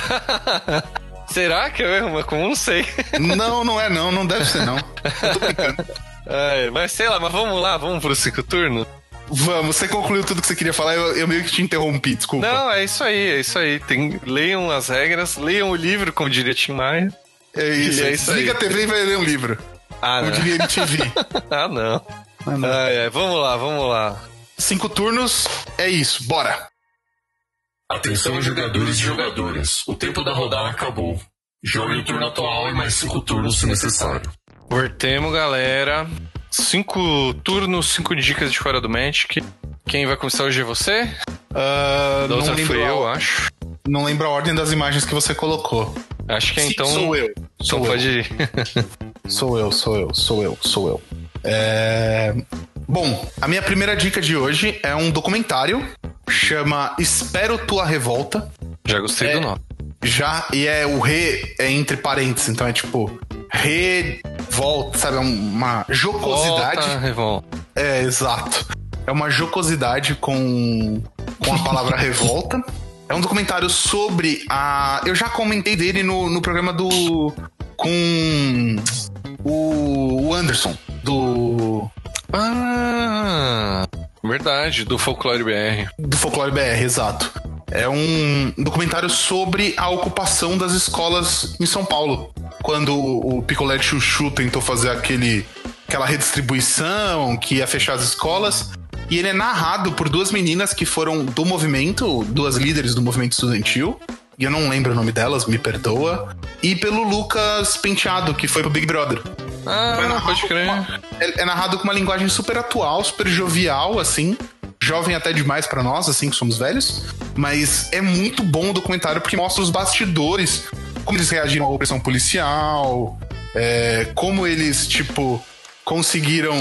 Será que é uma comum? Não sei. não, não é não, não deve ser não. Eu tô brincando. É, mas sei lá, mas vamos lá, vamos pro cinco turnos? Vamos, você concluiu tudo que você queria falar, eu, eu meio que te interrompi, desculpa. Não, é isso aí, é isso aí. Tem, leiam as regras, leiam o livro, como diria Tim Maia. É isso, É isso aí. Desliga a TV e vai ler um livro. Ah, Como não. diria MTV. ah, não. Ah, não. Ai, ai, vamos lá, vamos lá. Cinco turnos, é isso, bora. Atenção, jogadores e jogadoras. O tempo da rodada acabou. Jogue o turno atual e mais cinco turnos se necessário. Cortemos, galera. Cinco turnos, cinco dicas de fora do Magic. Quem vai começar hoje é você? Ah, Da outra a- eu, acho. não lembro a ordem das imagens que você colocou. Acho que é Sim, então. Sou eu. Então Sou eu. pode ir. Sou eu, sou eu, sou eu, sou eu. É... Bom, a minha primeira dica de hoje é um documentário, chama Espero Tua Revolta. Já gostei É. do nome. Já, e é o re é entre parênteses, então é tipo revolta, sabe? É uma jocosidade. Volta, revolta. É, exato. É uma jocosidade com, com a palavra revolta. É um documentário sobre a. Eu já comentei dele no, no programa do. com o, Anderson, do. Ah, verdade, do Folclore BR. do Folclore BR, exato. É um documentário sobre a ocupação das escolas em São Paulo. Quando o Picolé de Chuchu tentou fazer aquele, aquela redistribuição que ia fechar as escolas. E ele é narrado por duas meninas que foram do movimento, duas líderes do movimento estudantil. E eu não lembro o nome delas, me perdoa. e pelo Lucas Penteado, que foi pro Big Brother. Ah, pode crer. É, é narrado com uma linguagem super atual, super jovial, assim. Jovem até demais pra nós, assim, que somos velhos. Mas é muito bom o documentário porque mostra os bastidores. Como eles reagiram à opressão policial. é, como eles, tipo, conseguiram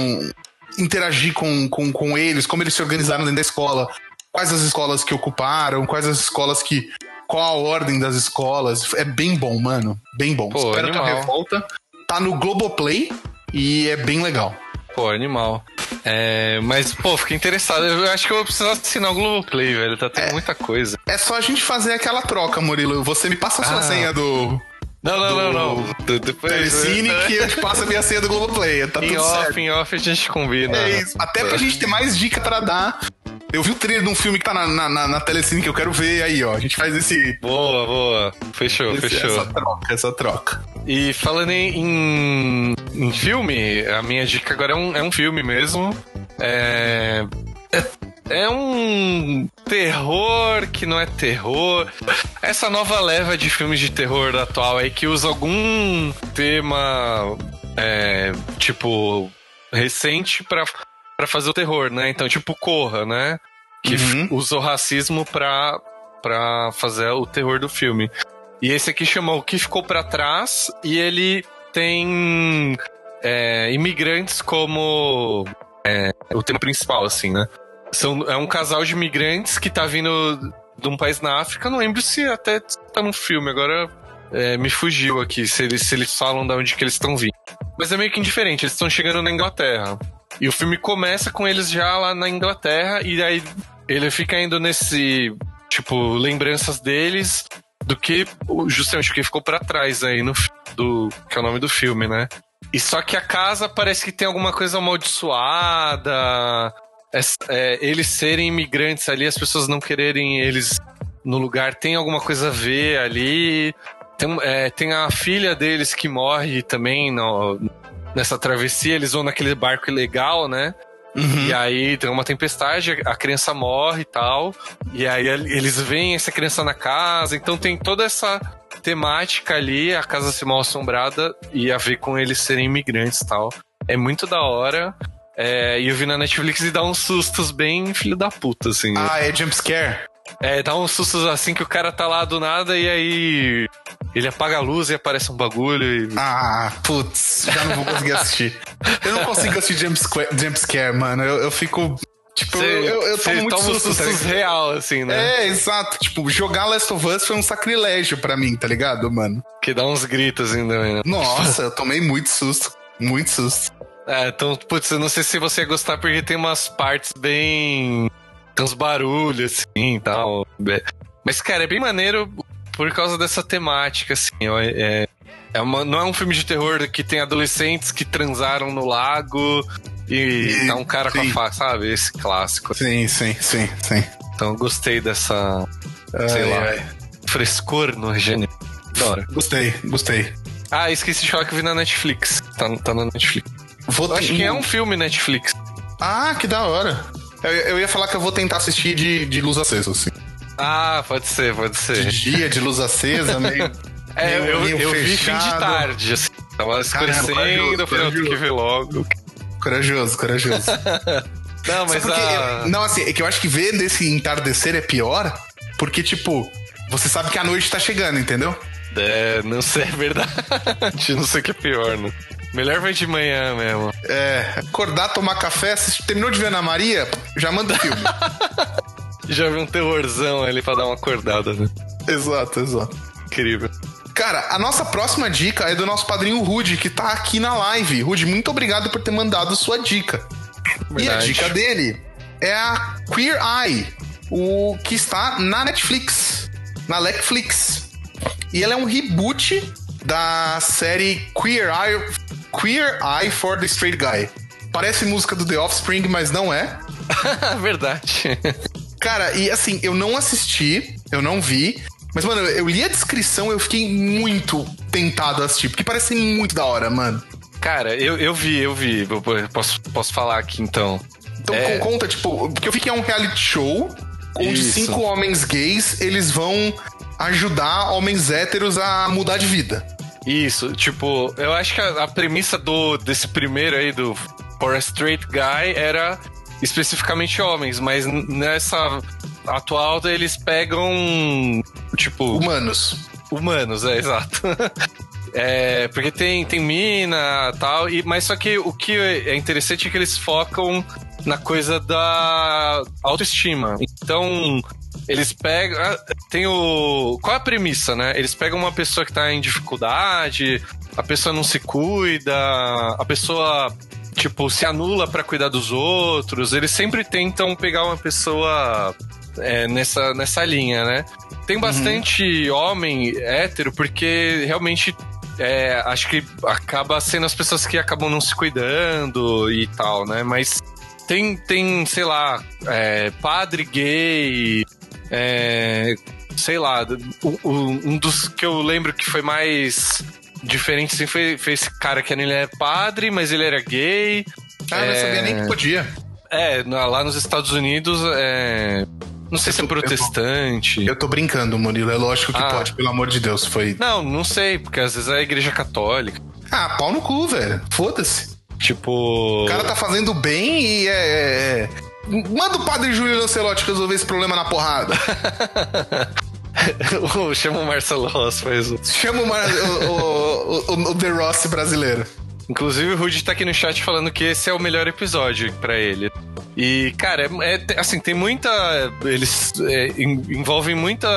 interagir com, com, com eles. Como eles se organizaram dentro da escola. Quais as escolas que ocuparam. Quais as escolas que qual a ordem das escolas. É bem bom, mano. Bem bom. Pô, Espero que a animal. revolta. Tá no Globoplay e é bem legal. Pô, animal. É, mas, pô, fiquei interessado. Eu acho que eu vou precisar assinar o Globoplay, velho. Tá tendo muita coisa. É só a gente fazer aquela troca, Murilo. Você me passa a sua Ah. senha do Não, não, não, não. De- Depois. Telecine que eu te passo a minha senha do Globoplay. Tá Em tudo off, certo. em off a gente combina. É isso. Até pra gente ter mais dica pra dar. Eu vi o trailer de um filme que tá na, na, na, na Telecine que eu quero ver aí, ó. A gente faz esse. Boa, boa. Fechou, esse- fechou. Essa troca, essa troca. E falando em, em, filme, a minha dica agora é um, é um filme mesmo. É, é, é um terror que não é terror. Essa nova leva de filmes de terror atual aí que usa algum tema, é, tipo, recente pra, pra fazer o terror, né? Então, tipo, Corra, né? Que Uhum. usou racismo pra, pra fazer o terror do filme. E esse aqui chama O Que Ficou Pra Trás, e ele tem é, imigrantes como é, o tema principal, assim, né? São, é um casal de imigrantes que tá vindo de um país na África, não lembro se até tá no filme, agora é, me fugiu aqui, se eles, se eles falam de onde que eles estão vindo. Mas é meio que indiferente, eles estão chegando na Inglaterra. E o filme começa com eles já lá na Inglaterra, e aí ele fica indo nesse, tipo, lembranças deles do que justamente o que ficou pra trás aí no do que é o nome do filme, né? E só que a casa parece que tem alguma coisa amaldiçoada. Es- é, eles serem imigrantes ali, as pessoas não quererem eles no lugar, tem alguma coisa a ver ali. Tem, é, tem a filha deles que morre também no- nessa travessia. Eles vão naquele barco ilegal, né? Uhum. E aí tem uma tempestade, a criança morre e tal. E aí eles veem essa criança na casa. Então tem toda essa temática ali, a casa ser mal assombrada e a ver com eles serem imigrantes e tal. É muito da hora. É, e eu vi na Netflix e dá uns sustos bem filho da puta, assim. Ah, é jumpscare? É, dá uns sustos assim que o cara tá lá do nada e aí ele apaga a luz e aparece um bagulho e. Ah, putz, já não vou conseguir assistir. Eu não consigo assistir jumpscare, jumpscare mano. Eu, eu fico. Tipo, Cê- eu, eu, tomo muito susto, tá sustos real, assim, né? É, exato. Tipo, jogar Last of Us foi um sacrilégio pra mim, tá ligado, mano? Que dá uns gritos ainda, né? Nossa, eu tomei muito susto. Muito susto. É, então, putz, eu não sei se você ia gostar porque tem umas partes bem. Tem uns barulhos, assim e tal. É- Mas, cara, é bem maneiro por causa dessa temática, assim. ó, É, é uma, não é um filme de terror que tem adolescentes que transaram no lago e, E- tá um cara com sim. a faca, sabe? Esse clássico. Sim, sim, sim, sim. Então, eu gostei dessa, sei Ai, lá, ai. frescor no gênero. Da hora. Gostei, gostei. Ah, esqueci de falar que eu vi na Netflix. Tá, tá na Netflix. Vou Eu acho que é um filme Netflix. Ah, que da hora. Eu, eu ia falar que eu vou tentar assistir de, de luz acesa, assim. Ah, pode ser, pode De ser. dia, de luz acesa, meio. É, meio eu, olhinho eu vi fim de tarde, assim. Tava escurecendo, eu falei, eu tenho que ver logo. Corajoso, corajoso. Não, mas Sabe por quê? a... Não, assim, é que eu acho que ver desse entardecer é pior, porque, tipo, você sabe que a noite tá chegando, entendeu? É, não sei, é verdade. Não sei o que é pior, né? Melhor ver de manhã mesmo. É, acordar, tomar café, assistir, terminou de ver Ana Maria, já manda filme. Já vi um terrorzão ali pra dar uma acordada, né? exato, exato. Incrível. Cara, a nossa próxima dica é do nosso padrinho Rude, que tá aqui na live. Rude, muito obrigado por ter mandado sua dica. E a Verdade. dica dele é a Queer Eye, o que está na Netflix, na Netflix. E ela é um reboot da série Queer Eye, Queer Eye for the Straight Guy. Parece música do The Offspring, mas não é. verdade. Cara, e assim, eu não assisti, eu não vi, mas, mano, eu li a descrição e eu fiquei muito tentado a assistir, porque parece muito da hora, mano. Cara, eu, eu vi, eu vi. Eu posso, posso falar aqui então. Então É. con- conta, tipo, porque eu vi que é um reality show onde Isso. cinco homens gays, eles vão ajudar homens héteros a mudar de vida. Isso, tipo, eu acho que a, a premissa do, desse primeiro aí, do For a Straight Guy, era especificamente homens, mas nessa atual eles pegam, tipo... Humanos. Humanos, é, exato. É, porque tem, tem mina tal, e mas só que o que é interessante é que eles focam na coisa da autoestima. Então, eles pegam. Ah, tem o. Qual é a premissa, né? Eles pegam uma pessoa que tá em dificuldade, a pessoa não se cuida, a pessoa, tipo, se anula para cuidar dos outros. Eles sempre tentam pegar uma pessoa é, nessa, nessa linha, né? Tem uhum. bastante uhum. homem hétero, porque realmente é, acho que acaba sendo as pessoas que acabam não se cuidando e tal, né? Mas tem, tem sei lá, é, padre gay, é, sei lá, um dos que eu lembro que foi mais diferente assim, foi, foi esse cara que ele é padre, mas ele era gay. Ah, eu não sabia nem que podia. É, lá nos Estados Unidos, é, não sei eu se é protestante. Eu tô, eu tô, brincando, Murilo. É lógico que ah. pode, pelo amor de Deus. Foi. Não, não sei, porque às vezes é a igreja católica. Ah, pau no cu, velho. Foda-se. Tipo. O cara tá fazendo bem e é. é, é. Manda o padre Júlio Lancelotti resolver esse problema na porrada. Chama o Marcelo Ross, faz o. Chama o, Mar... o, o, o, The Ross brasileiro. Inclusive o Rudy tá aqui no chat falando que esse é o melhor episódio para ele. E, cara, é, é, assim, tem muita. Eles é, envolvem muita,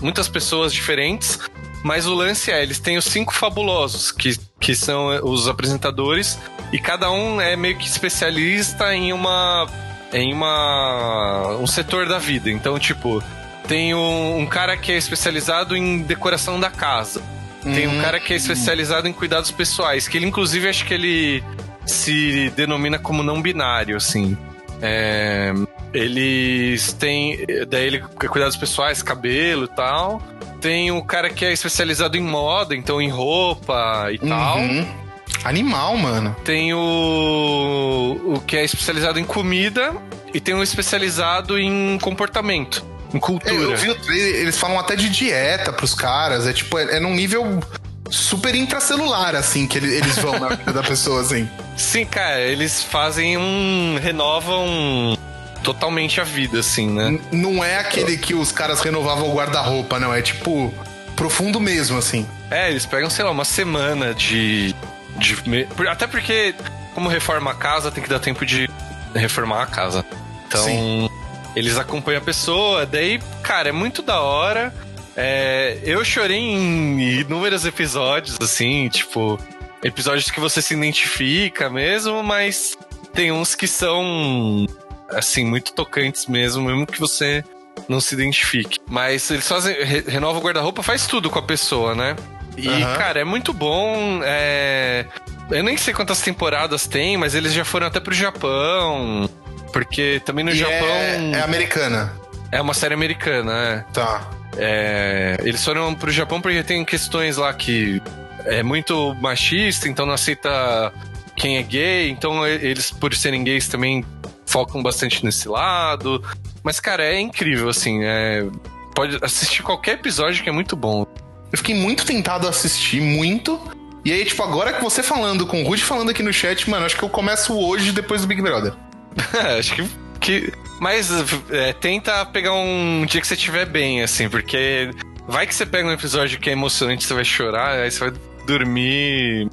muitas pessoas diferentes. Mas o lance é, eles têm os cinco fabulosos, que, que são os apresentadores, e cada um é meio que especialista em uma. em uma. um setor da vida. Então, tipo, tem um, um cara que é especializado em decoração da casa. Tem um hum. cara que é especializado em cuidados pessoais, que ele, inclusive, acho que ele se denomina como não binário, assim. É, eles têm. Daí ele cuidados pessoais, cabelo e tal. Tem o cara que é especializado em moda, então em roupa e uhum. tal. Animal, mano. Tem o. o que é especializado em comida e tem um especializado em comportamento. Em cultura. É, eu vi, eles falam até de dieta pros caras. É tipo, é, é num nível super intracelular, assim, que eles vão na vida da pessoa, assim. Sim, cara, eles fazem um. renovam totalmente a vida, assim, né? N não é aquele que os caras renovavam o guarda-roupa, não. É tipo. profundo mesmo, assim. É, eles pegam, sei lá, uma semana de. de até porque, como reforma a casa, tem que dar tempo de reformar a casa. Então. Sim. Eles acompanham a pessoa, daí, cara, é muito da hora. É, eu chorei em inúmeros episódios, assim, tipo, episódios que você se identifica mesmo, mas tem uns que são, assim, muito tocantes mesmo, mesmo que você não se identifique. Mas eles fazem, re, renova o guarda-roupa, faz tudo com a pessoa, né? E, uhum. cara, é muito bom. É... Eu nem sei quantas temporadas tem, mas eles já foram até pro Japão. Porque também no e Japão. É, é americana. É uma série americana, é. Tá. É, eles foram pro Japão porque tem questões lá que é muito machista, então não aceita quem é gay, então eles, por serem gays, também focam bastante nesse lado. Mas, cara, é incrível, assim. É, pode assistir qualquer episódio que é muito bom. Eu fiquei muito tentado a assistir, muito. E aí, tipo, agora que você falando, com o Rudy falando aqui no chat, mano, acho que eu começo hoje depois do Big Brother. acho que, que mas é, tenta pegar um dia que você estiver bem, assim, porque vai que você pega um episódio que é emocionante, você vai chorar, aí você vai dormir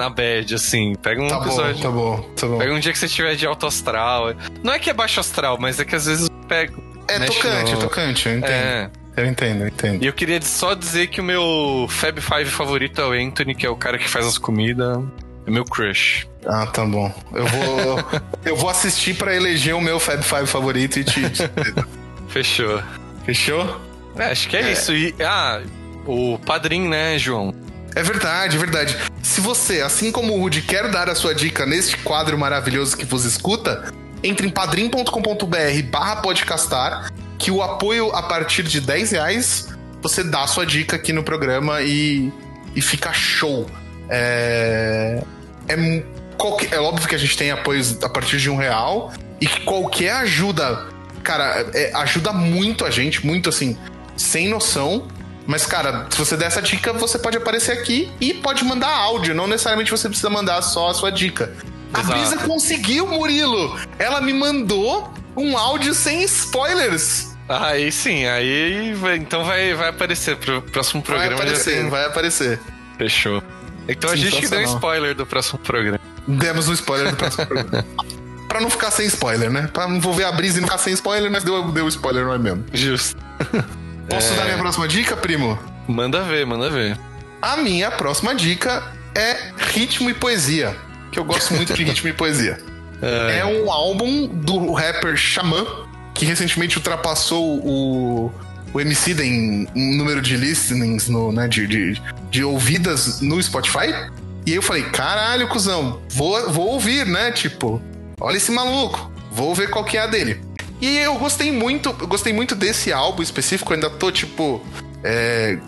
na bad, assim. Pega um tá episódio. Bom, tá bom, tá bom. Pega um dia que você estiver de alto astral. Não é que é baixo astral, mas é que às vezes pega. É tocante, é tocante, eu entendo. É. Eu entendo, eu entendo. E eu queria só dizer que o meu Fab Five favorito é o Anthony, que é o cara que faz as comidas. É meu crush. Ah, tá bom. Eu vou, eu vou assistir para eleger o meu Fab Five favorito e te. Fechou. Fechou? É, acho que é, é, isso. E, ah, o padrinho, né, João? É verdade, é verdade. Se você, assim como o Rudy, quer dar a sua dica neste quadro maravilhoso que vos escuta, entre em padrim.com.br barra podcastar, que o apoio a partir de 10 reais, você dá a sua dica aqui no programa e, e fica show. É, é, qualquer, é óbvio que a gente tem apoios a partir de um real e que qualquer ajuda, cara, é, ajuda muito a gente, muito assim, sem noção. Mas, cara, se você der essa dica, você pode aparecer aqui e pode mandar áudio. Não necessariamente você precisa mandar só a sua dica. A Exato. Brisa conseguiu, Murilo! Ela me mandou um áudio sem spoilers. Aí sim, aí vai- então vai, vai aparecer pro próximo Vai programa. já aparecer, vai aparecer. Fechou. Então a gente que deu Sensacional. spoiler do próximo programa. Demos um spoiler do próximo programa. Pra não ficar sem spoiler, né? Pra não envolver a brisa e não ficar sem spoiler, mas deu, deu spoiler, não é mesmo? Justo. Posso É. dar minha próxima dica, primo? Manda ver, manda ver. A minha próxima dica é ritmo e poesia. Que eu gosto muito de ritmo e poesia. É um álbum do rapper Xamã, que recentemente ultrapassou o, o MC em, em número de listenings, no, né, de, de, de ouvidas no Spotify. E eu falei, caralho, cuzão, vou, vou ouvir, né? Tipo, olha esse maluco, vou ver qual que é a dele. E eu gostei muito, eu gostei muito desse álbum específico, eu ainda tô, tipo, é,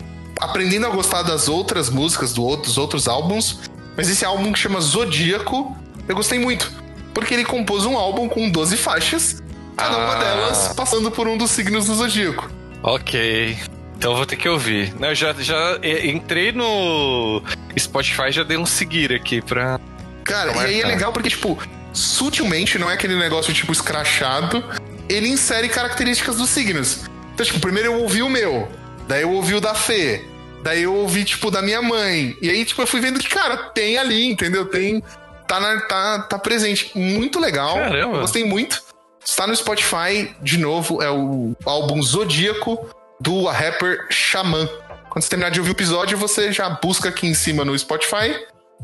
aprendendo a gostar das outras músicas, do outro- dos outros álbuns. Mas esse álbum que chama Zodíaco, eu gostei muito. Porque ele compôs um álbum com 12 faixas, cada uma Ah. delas passando por um dos signos do Zodíaco. Ok. Então eu vou ter que ouvir. Não, eu já, já eh, entrei no Spotify já dei um seguir aqui pra. Cara, e é aí é legal porque, tipo, sutilmente, não é aquele negócio, tipo, escrachado, ele insere características dos signos. Então, tipo, primeiro eu ouvi o meu, daí eu ouvi o da Fê, daí eu ouvi, tipo, da minha mãe. E aí, tipo, eu fui vendo que, cara, tem ali, entendeu? Tem. Tá, na- tá, tá presente. Muito legal. Caramba. Gostei muito. Está no Spotify, de novo, é o álbum Zodíaco do rapper Xamã. Quando você terminar de ouvir o episódio, você já busca aqui em cima no Spotify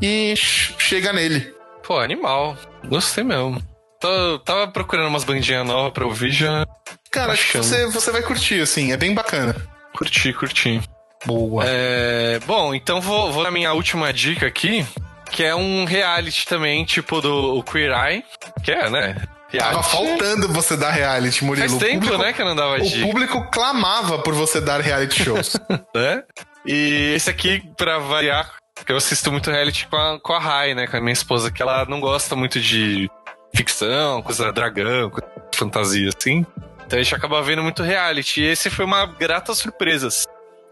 e ch- chega nele. Pô, animal. Gostei mesmo. Tô- tava procurando umas bandinhas novas pra ouvir, já Cara, acho que você, você vai curtir, assim, é bem bacana. curti, curti. Boa. É, bom, então vou, vou dar minha última dica aqui, que é um reality também, tipo do o Queer Eye, que é, né? Tava Reality. faltando você dar reality, Murilo. Faz O tempo, público- né, que eu não dava O dica, público clamava por você dar reality shows. né? E esse aqui, pra variar, eu assisto muito reality com a, com a Rai, né, com a minha esposa, que ela não gosta muito de ficção, coisa dragão, coisa fantasia, assim. Então a gente acaba vendo muito reality. E esse foi uma grata surpresa.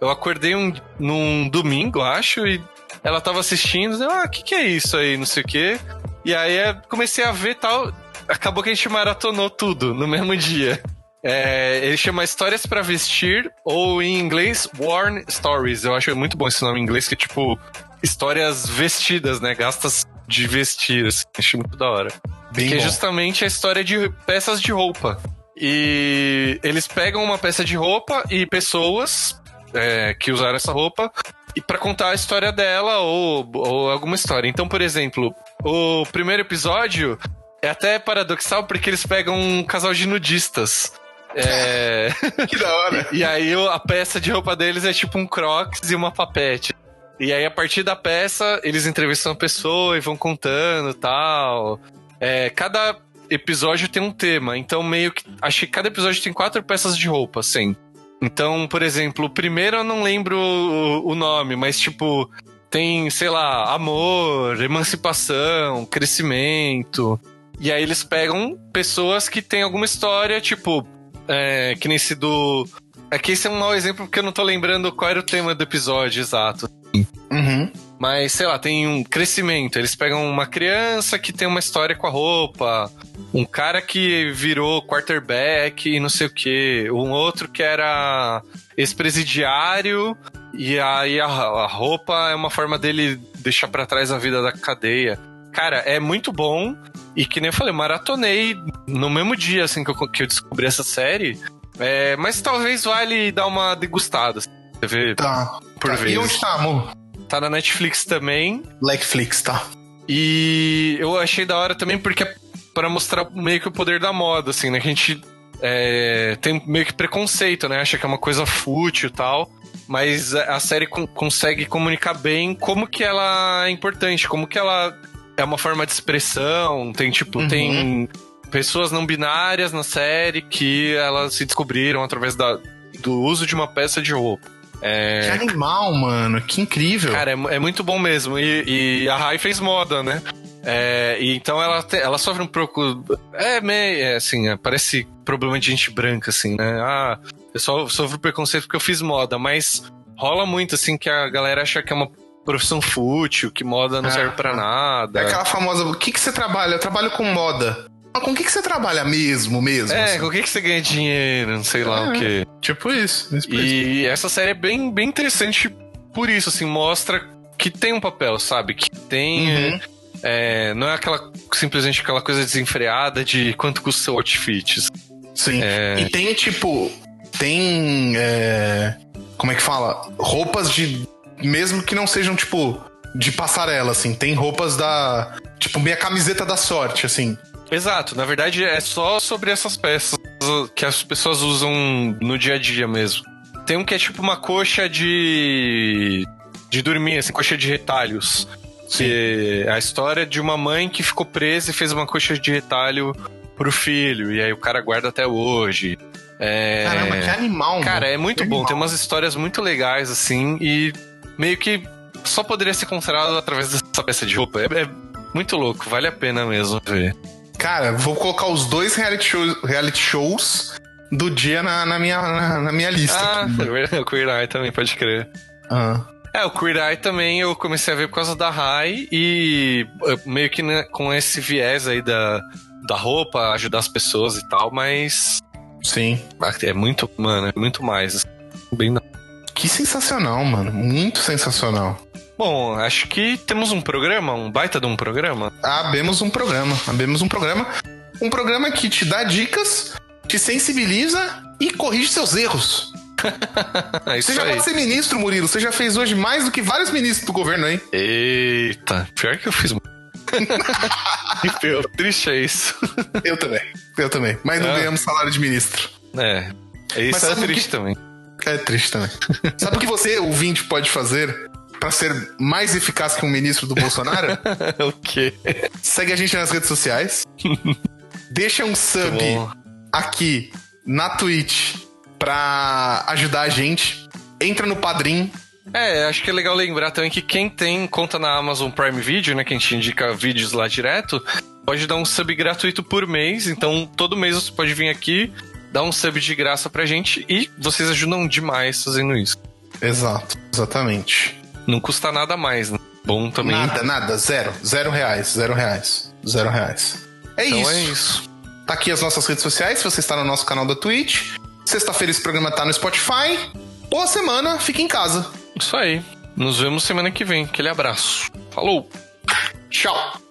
Eu acordei um, num domingo, acho, e ela tava assistindo, eu, ah, o que, que é isso aí, não sei o quê. E aí comecei a ver tal. Acabou que a gente maratonou tudo no mesmo dia. É, ele chama Histórias pra Vestir, ou em inglês, Worn Stories. Eu acho muito bom esse nome em inglês, que é tipo histórias vestidas, né? Gastas de vestir. Assim. Acho muito da hora. Bem que é bom. justamente a história de peças de roupa. E eles pegam uma peça de roupa e pessoas é, que usaram essa roupa e para contar a história dela ou, ou alguma história. Então, por exemplo, o primeiro episódio é até paradoxal porque eles pegam um casal de nudistas. É, que da hora. e aí a peça de roupa deles é tipo um crocs e uma papete. E aí, a partir da peça, eles entrevistam a pessoa e vão contando tal. É, cada episódio tem um tema. Então, meio que. Acho que cada episódio tem quatro peças de roupa, assim. Então, por exemplo, o primeiro eu não lembro o, nome, mas tipo. Tem, sei lá, amor, emancipação, crescimento. E aí eles pegam pessoas que têm alguma história, tipo, é, que nem esse do. Aqui esse é um mau exemplo porque eu não tô lembrando qual era o tema do episódio exato. Uhum. Mas, sei lá, tem um crescimento. Eles pegam uma criança que tem uma história com a roupa, um cara que virou quarterback e não sei o quê, um outro que era ex-presidiário, e aí a, a roupa é uma forma dele deixar pra trás a vida da cadeia. Cara, é muito bom. E que nem eu falei, maratonei no mesmo dia assim que eu, que eu descobri essa série. É, mas talvez vale dar uma degustada. assim, Você vê Tá. por Tá. vez. E onde tá, amor? Tá na Netflix também. Netflix, tá. E eu achei da hora também porque é pra mostrar meio que o poder da moda, assim, né? Que a gente é, tem meio que preconceito, né? Acha que é uma coisa fútil e tal. Mas a série con- consegue comunicar bem como que ela é importante, como que ela é uma forma de expressão. Tem, tipo, Uhum. tem pessoas não binárias na série que elas se descobriram através da, do uso de uma peça de roupa. É, Que animal, mano. Que incrível. Cara, é, é muito bom mesmo. E, e a Rai fez moda, né? É, e então ela, te- ela sofre um pouco. É meio. É, assim, é, parece problema de gente branca, assim, né? Ah, eu só sofro preconceito porque eu fiz moda, mas rola muito, assim, que a galera acha que é uma profissão fútil, que moda não Ah, serve pra nada. É aquela famosa, o que, que você trabalha? Eu trabalho com moda. Mas com o que, que você trabalha mesmo, mesmo? É, assim? com o que, que você ganha dinheiro, não sei lá É. o quê. Tipo isso. isso. E essa série é bem, bem interessante por isso, assim, mostra que tem um papel, sabe? Que tem. Uhum. é, não é aquela simplesmente aquela coisa desenfreada de quanto custa o seu outfit. Sim. É. E tem, tipo, tem. é, como é que fala? Roupas de. Mesmo que não sejam, tipo, de passarela, assim. Tem roupas da. Tipo, minha camiseta da sorte, assim. Exato, na verdade é só sobre essas peças que as pessoas usam no dia a dia mesmo. Tem um que é tipo uma coxa de. de dormir, assim, coxa de retalhos. Que é a história de uma mãe que ficou presa e fez uma coxa de retalho pro filho. E aí o cara guarda até hoje. É... Caramba, que animal, Cara, mano. é muito Que bom. animal. Tem umas histórias muito legais, assim, e meio que só poderia ser considerado através dessa peça de roupa. É, é muito louco, vale a pena mesmo ver. Cara, vou colocar os dois reality shows, reality shows do dia na, na minha, na, na minha lista. Ah, aqui. é verdade, o Queer Eye também, pode crer. Ah. É, o Queer Eye também eu comecei a ver por causa da Rai e eh, meio que né, com esse viés aí da, da roupa, ajudar as pessoas e tal, mas Sim. é muito, mano, é muito mais. assim, Bem Que sensacional, mano. Muito sensacional. Bom, acho que temos um programa, um baita de um programa. Abemos um programa. Abemos um programa. Um programa que te dá dicas, te sensibiliza e corrige seus erros. É isso Você já aí. pode ser ministro, Murilo. Você já fez hoje mais do que vários ministros do governo aí. Eita, pior que eu fiz. pior, triste é isso. Eu também. Eu também. Mas não Ah. ganhamos salário de ministro. É, Mas isso é triste que- também. É triste também. Sabe o que você, ouvinte, pode fazer pra ser mais eficaz que um ministro do Bolsonaro? o quê? Segue a gente nas redes sociais. Deixa um sub aqui na Twitch pra ajudar a gente. Entra no Padrim. É, acho que é legal lembrar também que quem tem conta na Amazon Prime Video, né, que a gente indica vídeos lá direto, pode dar um sub gratuito por mês. Então, todo mês você pode vir aqui, dar um sub de graça pra gente e vocês ajudam demais fazendo isso. Exato, exatamente. Não custa nada mais, né? Bom também. Nada, nada, zero. Zero reais, zero reais. Zero reais. É Então isso. é isso. Tá aqui as nossas redes sociais, se você está no nosso canal da Twitch. Sexta-feira esse programa tá no Spotify. Boa semana, fique em casa. Isso aí. Nos vemos semana que vem. Aquele abraço. Falou! Tchau.